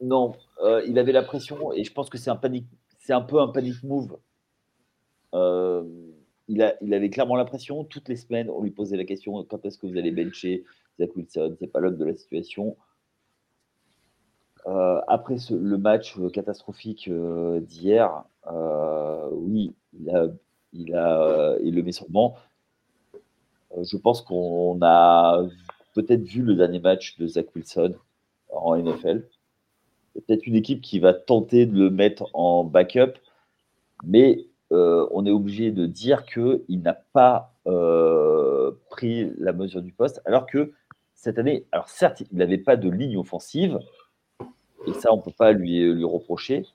non, euh, il avait la pression et je pense que c'est un panic, c'est un peu un panic move. Euh, il avait clairement la pression. Toutes les semaines, on lui posait la question quand est-ce que vous allez bencher Zach Wilson? C'est pas l'homme de la situation. après le match catastrophique d'hier, oui, il, a, il, a, il le met sur le banc. Euh, je pense qu'on a peut-être vu le dernier match de Zach Wilson en NFL. Peut-être une équipe qui va tenter de le mettre en backup, mais euh, on est obligé de dire qu'il n'a pas euh, pris la mesure du poste, alors que cette année, alors certes, il n'avait pas de ligne offensive, et ça, on ne peut pas lui, lui reprocher,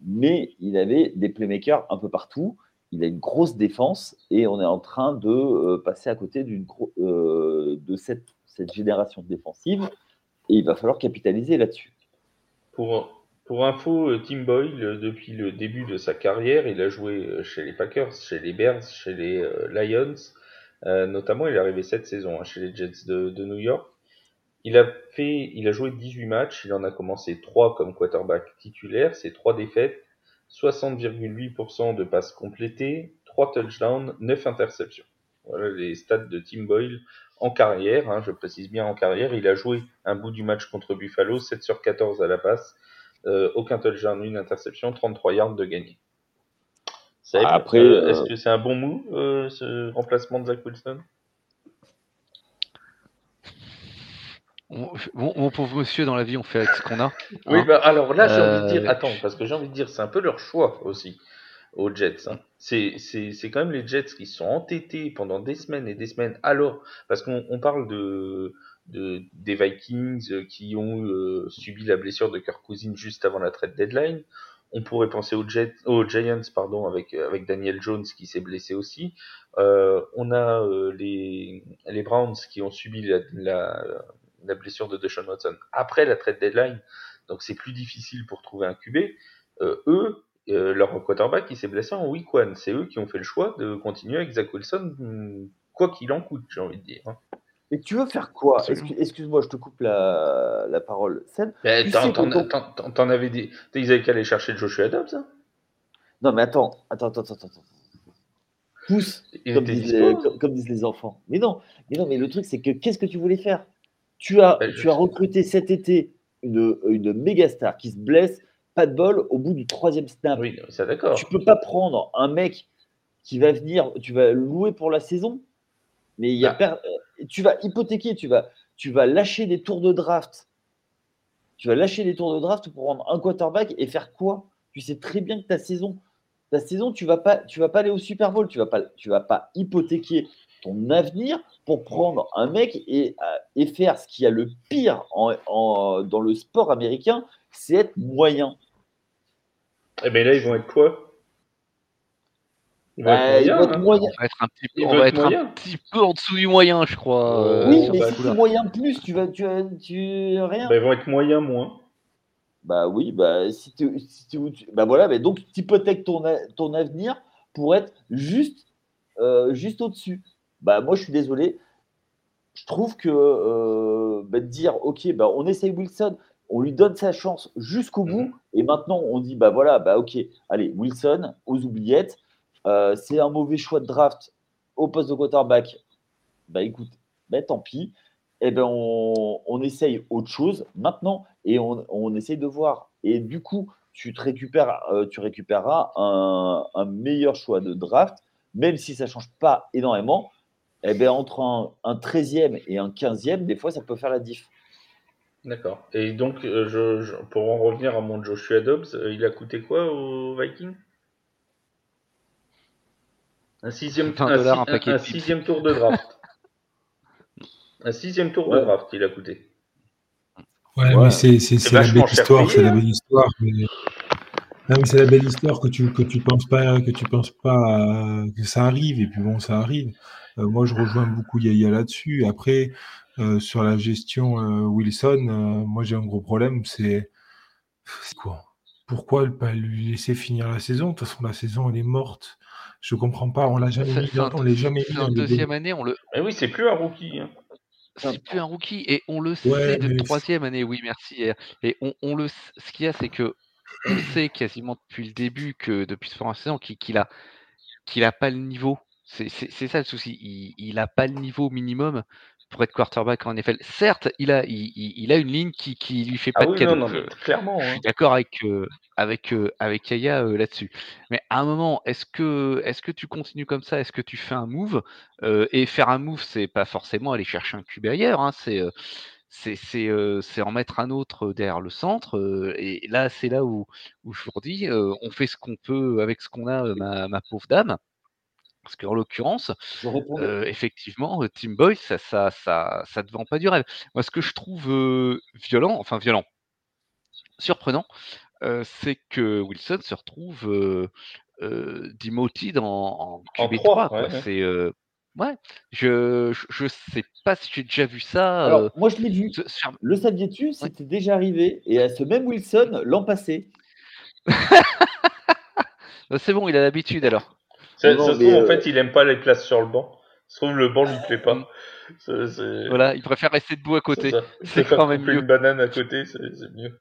mais il avait des playmakers un peu partout il a une grosse défense et on est en train de euh, passer à côté d'une euh, de cette, génération défensive et il va falloir capitaliser là-dessus. Pour, pour info, euh, Tim Boyle, depuis le début de sa carrière, il a joué chez les Packers, chez les Bears, chez les Lions. notamment, il est arrivé cette saison hein, chez les Jets de, de, New York. Il a, fait, il a joué 18 matchs, il en a commencé 3 comme quarterback titulaire, c'est 3 défaites 60,8% de passes complétées, 3 touchdowns, 9 interceptions. Voilà les stats de Tim Boyle en carrière, hein, je précise bien en carrière. Il a joué un bout du match contre Buffalo, 7 sur 14 à la passe, euh, aucun touchdown, une interception, 33 yards de gagné. Après, euh, euh, est-ce que c'est un bon move, euh, ce remplacement de Zach Wilson? On- Mon, mon pauvre monsieur, dans la vie, on fait avec ce qu'on a. Oui, hein. bah alors là, j'ai envie de Euh, dire, attends, parce que j'ai envie de dire, c'est un peu leur choix aussi aux Jets. hein. C'est, quand même les Jets qui sont entêtés pendant des semaines et des semaines. Alors, parce qu'on on parle de, de des Vikings euh, qui ont euh, subi la blessure de Kirk Cousins juste avant la trade deadline. On pourrait penser aux, Jets, aux Giants, pardon, avec avec Daniel Jones qui s'est blessé aussi. Euh, on a euh, les les Browns qui ont subi la, la, la blessure de Deshaun Watson après la trade deadline donc c'est plus difficile pour trouver un QB. Euh, eux, euh, leur quarterback, il s'est blessé en week one. C'est eux qui ont fait le choix de continuer avec Zach Wilson, quoi qu'il en coûte, j'ai envie de dire. hein. Et tu veux faire quoi? Excuse-moi, je te coupe la, la parole. Seb, Tu t'en, avais des. Ils avaient qu'à aller chercher Joshua Dobbs, hein Non, mais attends, attends, attends, attends. attends. Pousse, comme disent, les, comme, comme disent les enfants. Mais non, mais non, mais le truc, c'est que qu'est-ce que tu voulais faire? Tu as, tu recruté cet été une, une méga star qui se blesse, pas de bol, au bout du troisième snap. Oui, ça d'accord. Tu peux pas prendre un mec qui va venir, tu vas louer pour la saison, mais il y a per- euh, tu vas hypothéquer, tu vas, tu vas lâcher des tours de draft. Tu vas lâcher des tours de draft pour prendre un quarterback et faire quoi? Tu sais très bien que ta saison, ta saison, tu vas pas, tu vas pas aller au Super Bowl, tu vas pas, tu vas pas hypothéquer ton avenir pour prendre un mec et, euh, et faire ce qu'il y a le pire en- en- dans le sport américain, c'est être moyen. Eh ben là, ils vont être quoi? Ils vont Bah, être ils moyens, vont être hein. On va être un petit peu, Il on veut va être être moyen. un petit peu en dessous du moyen, je crois. Euh, euh, Oui, mais si tu moyen plus, tu vas, tu, tu rien. Bah, ils vont être moyens moins. Bah oui, bah si tu, si tu- tu- bah voilà, mais donc tu hypothèques ton, a- ton avenir pour être juste, euh, juste au-dessus. Bah moi je suis désolé, je trouve que euh, bah, dire ok, bah on essaye Wilson, on lui donne sa chance jusqu'au bout, et maintenant on dit bah voilà, bah ok, allez Wilson aux oubliettes, euh, c'est un mauvais choix de draft au poste de quarterback. Bah écoute, bah tant pis. Eh ben on, on essaye autre chose maintenant et on, on essaye de voir. Et du coup, tu, te récupères, euh, tu récupéreras un, un meilleur choix de draft, même si ça ne change pas énormément. Eh ben, entre un, un 13e et un 15e, des fois, ça peut faire la diff. D'accord. Et donc, euh, je, je- pour en revenir à mon Joshua Dobbs, euh, il a coûté quoi aux Vikings Un sixième, 20 un, dollars, si- un paquet un de chips. sixième tour de draft. un sixième tour de draft, il a coûté. Ouais, Ouais. mais c'est c'est- C'est c'est la belle histoire, c'est la belle histoire. mais- Non, mais c'est la belle histoire que tu que tu penses pas que tu penses pas que ça arrive et puis bon ça arrive. Euh, moi je rejoins beaucoup Yaya là-dessus. Après euh, sur la gestion euh, Wilson, euh, moi j'ai un gros problème, c'est quoi? Pourquoi ne pas lui laisser finir la saison? De toute façon la saison elle est morte. Je comprends pas, on l'a jamais mis, dans- un, on l'a jamais mis les deuxième année, on le, Mais oui, c'est plus un rookie. hein. c'est plus un rookie et on le Ouais, sait de troisième année. Oui, merci. Et, on, on le, ce qu'il y a, c'est que on sait quasiment depuis le début que depuis ce première saison qu'il qu'il a qu'il a pas le niveau. C'est c'est- c'est ça le souci. Il, il a pas le niveau minimum pour être quarterback en NFL. Certes, il a il, a une ligne qui qui lui fait pas Ah de oui, cadeau. non, non, Je- mais clairement. Je hein. suis d'accord avec, euh, avec, euh, avec Yaya euh, là-dessus. Mais à un moment, est-ce que, est-ce que tu continues comme ça? Est-ce que tu fais un move Euh, Et faire un move, c'est pas forcément aller chercher un QB ailleurs. hein, c'est, c'est, euh, en mettre un autre derrière le centre. euh, et là, c'est là où, où je vous euh, on fait ce qu'on peut avec ce qu'on a, ma, ma pauvre dame. Parce qu'en l'occurrence, effectivement, Team Boy, ça, ça, ça, ça te vend pas du rêve. Moi, ce que je trouve violent, enfin violent, surprenant, c'est que Wilson se retrouve euh, demoted en, en En QB3. trois, quoi. ouais, ouais. C'est, euh, ouais, je, je, je sais pas si j'ai déjà vu ça. euh, moi, je l'ai vu. Le saviez-tu? C'était déjà arrivé. Et à ce même Wilson, l'an passé. Euh, C'est bon, il a l'habitude alors. Ça, Non, ça se mais, trouve, en euh, fait, il aime pas les places sur le banc. Ça se trouve, le banc lui plaît pas. C'est- c'est- Voilà, il préfère rester debout à côté. ça. C'est préfère quand même couper mieux. une banane à côté, c'est c'est mieux.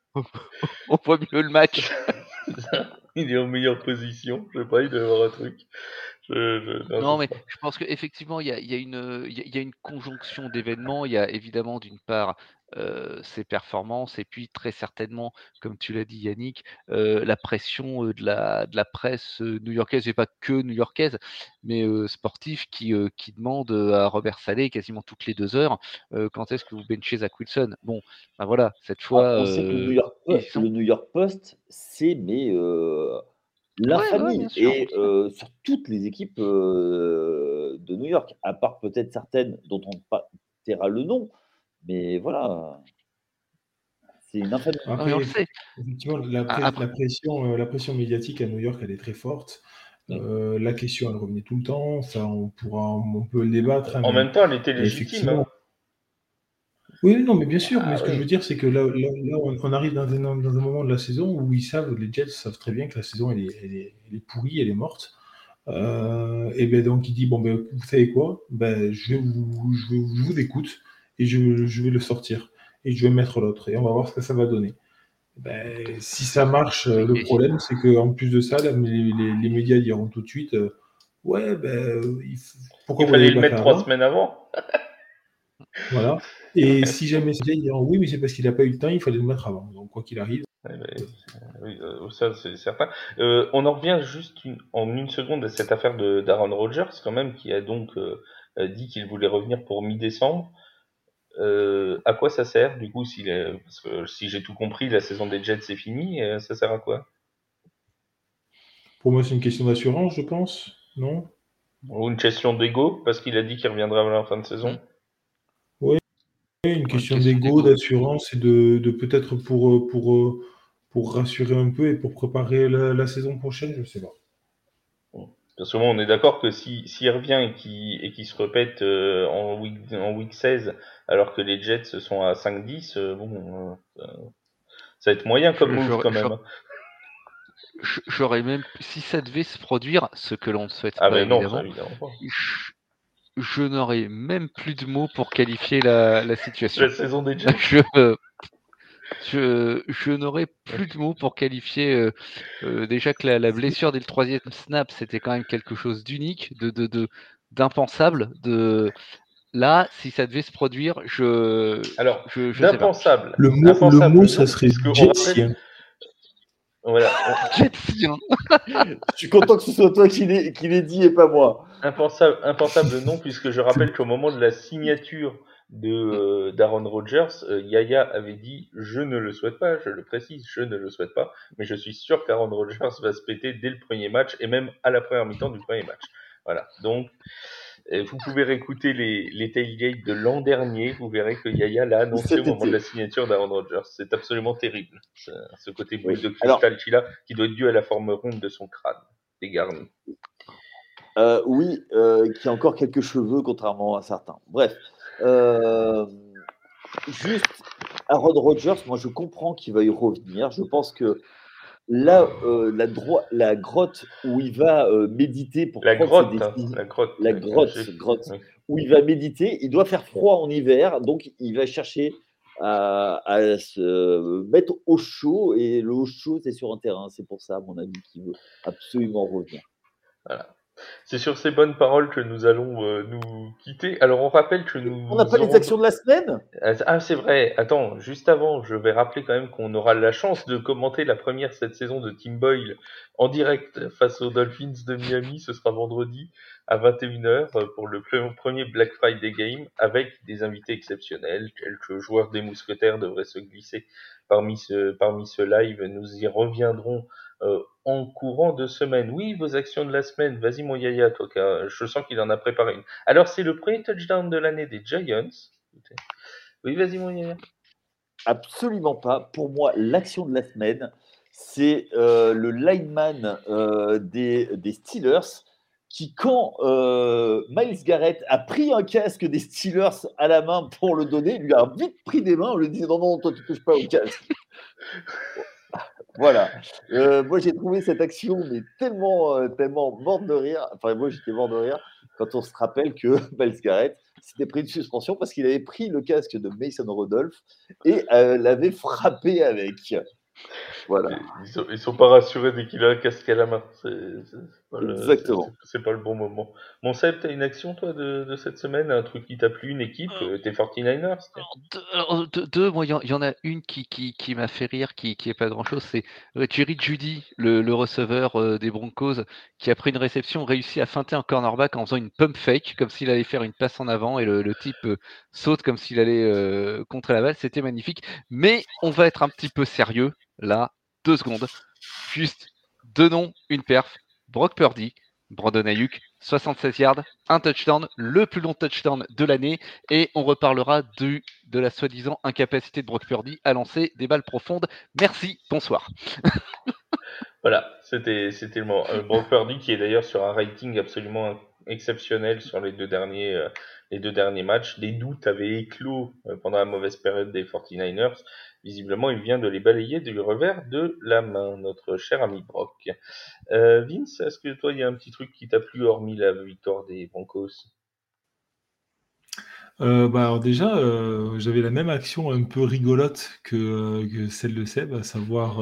On voit mieux le match. Il est en meilleure position. Je sais pas, il doit y avoir un truc. non, mais je pense qu'effectivement, il y a, y, a une, y a une conjonction d'événements. Il y a évidemment, d'une part, ses performances et puis très certainement, comme tu l'as dit Yannick, la pression de, la, de la presse new-yorkaise et pas que new-yorkaise, mais sportive qui, qui demande à Robert Salé quasiment toutes les deux heures quand est-ce que vous benchez Zach Wilson? Bon, ben voilà, cette ah, fois. on sait que le New York Post, le New York Post c'est mais la famille et sur toutes les équipes de New York, à part peut-être certaines dont on pas taira le nom, mais voilà. C'est une infamie. Après, effectivement, la, pression, la pression médiatique à New York, elle est très forte. la question, elle revenait tout le temps. Ça, on pourra, on peut le débattre. Hein, en même temps, elle était légitime. Hein. Oui, non, mais bien sûr. mais ce que je veux dire, c'est que là, là, on arrive dans un, dans un, moment de la saison où ils savent, les Jets savent très bien que la saison, elle est, elle est, elle est pourrie, elle est morte. Euh, et ben donc, il dit bon, ben, vous savez quoi? Ben, je, vous, je, vous, écoute et je, je, vais le sortir et je vais mettre l'autre et on va voir ce que ça va donner. Ben, si ça marche, le problème, c'est qu'en plus de ça, les, les, médias diront tout de suite euh, Ouais, ben, il, pourquoi il fallait le mettre trois semaines avant Voilà. Et si jamais c'est ils diront oui, mais c'est parce qu'il n'a pas eu le temps, il fallait le mettre avant. Donc, quoi qu'il arrive. oui, euh, ça c'est certain. Euh, on en revient juste en une seconde à cette affaire de d'Aaron Rodgers, quand même, qui a donc euh, dit qu'il voulait revenir pour mi-décembre. À quoi ça sert, du coup, si, parce que, si j'ai tout compris, la saison des Jets c'est fini, ça sert à quoi? Pour moi, c'est une question d'assurance, je pense, non? Ou une question d'ego, parce qu'il a dit qu'il reviendra à la fin de saison. Une question d'ego, d'assurance et de, de peut-être pour, euh, pour, euh, pour rassurer un peu et pour préparer la, saison prochaine, je ne sais pas. Parce que on est d'accord que s'il si, revient et qu'il et se répète euh, en, week, en week 16 alors que les Jets sont à 5-10, bon, ça va être moyen comme move quand même. J'aurais même, si ça devait se produire, ce que l'on ne souhaite ah pas, ben non, évidemment, pas je n'aurais même plus de mots pour qualifier la, la situation. La saison des Jets. Je, je, n'aurais plus de mots pour qualifier euh, euh, déjà que la, la, blessure dès le troisième snap, c'était quand même quelque chose d'unique, de, de, d'impensable. De, là, si ça devait se produire, je. Alors, je, je d'impensable. Le mot, le mot ça serait jetsien. Voilà. Jetsien. je suis content que ce soit toi qui l'ai dit et pas moi. Impensable, impensable non, puisque je rappelle qu'au moment de la signature de euh, d'Aaron Rodgers, euh, Yaya avait dit je ne le souhaite pas, je le précise, je ne le souhaite pas, mais je suis sûr qu'Aaron Rodgers va se péter dès le premier match et même à la première mi-temps du premier match. Voilà. Donc euh, vous pouvez réécouter les, les tailgates de l'an dernier, vous verrez que Yaya l'a annoncé au moment de la signature d'Aaron Rodgers. C'est absolument terrible, ce, côté boule de cristal qui doit être dû à la forme ronde de son crâne, dégarni. Euh, oui, euh, qui a encore quelques cheveux, contrairement à certains. Bref. Euh, juste, Aaron Rodgers, moi je comprends qu'il va y revenir. Je pense que là, la, la grotte où il va méditer pour la grotte, hein, la grotte, la grotte, grotte où il va méditer, il doit faire froid en hiver, donc il va chercher à, à se mettre au chaud et le au chaud c'est sur un terrain. C'est pour ça, à mon avis, qu'il veut absolument revenir. Voilà. C'est sur ces bonnes paroles que nous allons euh, nous quitter. Alors on rappelle que nous... On n'a pas les actions de la semaine? Ah, ah c'est vrai. Attends, juste avant, je vais rappeler quand même qu'on aura la chance de commenter la première cette saison de Team Boyle en direct face aux Dolphins de Miami. Ce sera vendredi à 21h pour le premier Black Friday Game avec des invités exceptionnels. Quelques joueurs des mousquetaires devraient se glisser parmi ce, parmi ce live. Nous y reviendrons en courant de semaine. Oui, vos actions de la semaine. Vas-y, mon Yaya, toi, je sens qu'il en a préparé une. Alors, c'est le premier touchdown de l'année des Giants. Oui, vas-y, mon Yaya. Absolument pas. Pour moi, l'action de la semaine, c'est euh, le lineman euh, des, des, Steelers qui, quand Miles Garrett a pris un casque des Steelers à la main pour le donner, lui a vite pris des mains en lui disant non, non, toi, tu touches pas au casque. Voilà. Euh, moi, j'ai trouvé cette action tellement, euh, tellement morte de rire. Enfin, moi, j'étais mort de rire quand on se rappelle que Miles Garrett s'était pris une suspension parce qu'il avait pris le casque de Mason Rodolphe et euh, l'avait frappé avec. Voilà. Ils sont, sont pas rassurés dès qu'il a un casque à la main. Le- Exactement. c'est- pas le bon moment. Mon Seb, t'as une action toi de, de cette semaine, un truc qui t'a plu, une équipe, euh, tes 49ers tiens. Alors, deux, moi, il y, en- il y en a une qui, qui, qui m'a fait rire, qui, qui est pas grand chose, c'est euh, Jerry Judy, le, le receveur euh, des Broncos, qui après une réception réussit à feinter un cornerback en faisant une pump fake, comme s'il allait faire une passe en avant, et le, le type euh, saute comme s'il allait euh, contrer la balle. C'était magnifique. Mais on va être un petit peu sérieux, là, deux secondes. Juste deux noms, une perf. Brock Purdy, Brandon Ayuk, 76 yards, un touchdown, le plus long touchdown de l'année, et on reparlera de la soi-disant incapacité de Brock Purdy à lancer des balles profondes. Merci, bonsoir. Voilà, c'était le moment. Euh, Brock Purdy qui est d'ailleurs sur un rating absolument exceptionnel sur les deux derniers euh, matchs. Les doutes avaient éclos euh, pendant la mauvaise période des 49ers. Visiblement, il vient de les balayer du revers de la main, notre cher ami Brock. Euh, Vince, est-ce que toi, il y a un petit truc qui t'a plu hormis la victoire des Broncos? Euh, bah déjà, euh, j'avais la même action un peu rigolote que celle de Seb, à savoir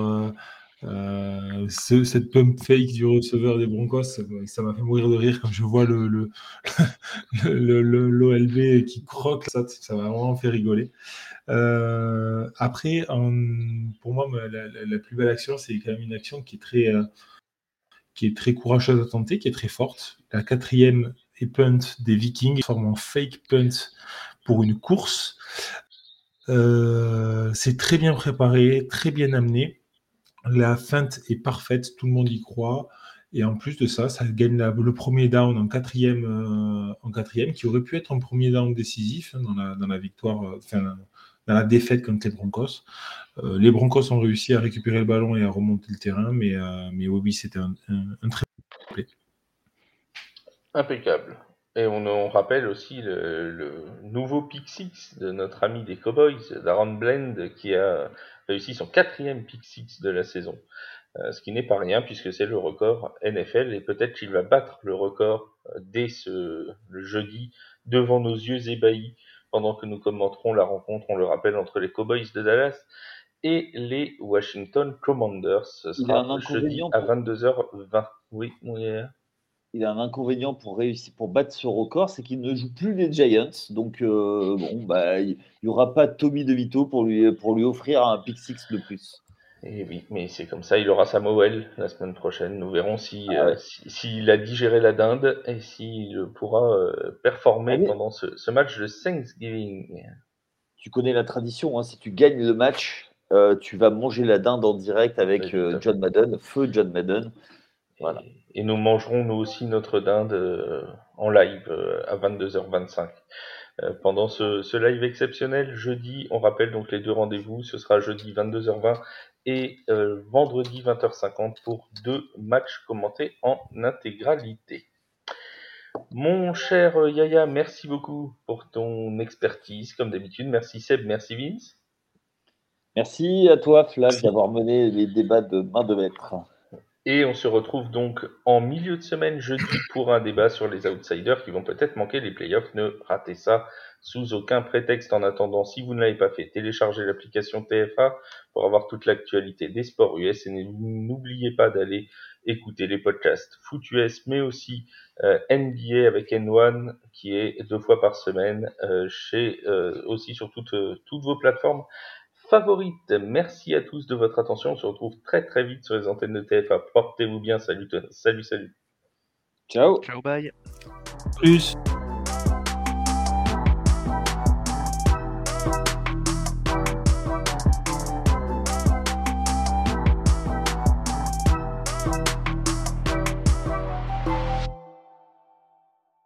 euh, ce- cette pump fake du receveur des Broncos. Ça m'a- fait mourir de rire quand je vois le, le, l'OLB qui croque. Ça, ça m'a vraiment fait rigoler. Euh, après, pour moi, la, plus belle action, c'est quand même une action qui est très, euh, qui est très courageuse à tenter, qui est très forte. La quatrième et punt des Vikings, forme en fake punt pour une course. C'est très bien préparé, très bien amené. La feinte est parfaite, tout le monde y croit. Et en plus de ça, ça gagne la- le premier down en quatrième, euh, qui aurait pu être un premier down décisif hein, dans, la, victoire, euh, dans la défaite contre les Broncos. Euh, les Broncos ont réussi à récupérer le ballon et à remonter le terrain, mais, mais oui, c'était un, très Impeccable. Et on, rappelle aussi le, nouveau pick de notre ami des Cowboys, Darren Blend, qui a réussi son quatrième pick six de la saison. Euh, ce qui n'est pas rien puisque c'est le record NFL et peut-être qu'il va battre le record euh, dès ce le jeudi devant nos yeux ébahis pendant que nous commenterons la rencontre, on le rappelle, entre les Cowboys de Dallas et les Washington Commanders. Ce sera jeudi à pour- 22h20. Oui, gars. Il a un inconvénient pour réussir, pour battre ce record, c'est qu'il ne joue plus les Giants. Donc, euh, bon, bah, il n'y aura pas Tommy DeVito pour lui, pour lui offrir un pick six de plus. Et oui, mais c'est comme ça, il aura Samuel la semaine prochaine. Nous verrons si Ah euh, si- s'il a digéré la dinde et s'il pourra euh, performer pendant ce, ce match de Thanksgiving. Tu connais la tradition, hein, si tu gagnes le match, tu vas manger la dinde en direct avec. John Madden, feu John Madden. Voilà. Et, nous mangerons nous aussi notre dinde euh, en live euh, à 22h25. Euh, pendant ce, ce live exceptionnel, jeudi, on rappelle donc les deux rendez-vous, ce sera jeudi 22h20 et vendredi 20h50 pour deux matchs commentés en intégralité. Mon cher Yaya, merci beaucoup pour ton expertise, comme d'habitude. Merci Seb, merci Vince. Merci à toi, Flav, d'avoir mené les débats de main de maître. Et on se retrouve donc en milieu de semaine jeudi pour un débat sur les outsiders qui vont peut-être manquer les playoffs. Ne ratez ça sous aucun prétexte. En attendant, si vous ne l'avez pas fait, téléchargez l'application TFA pour avoir toute l'actualité des sports US et n'oubliez pas d'aller écouter les podcasts Foot US, mais aussi euh, NBA avec N1 qui est deux fois par semaine euh, chez euh, aussi sur toutes, toutes vos plateformes favorites. Merci à tous de votre attention. On se retrouve très très vite sur les antennes de TFA. Portez-vous bien. Salut, salut, salut. Ciao. Ciao, bye. plus.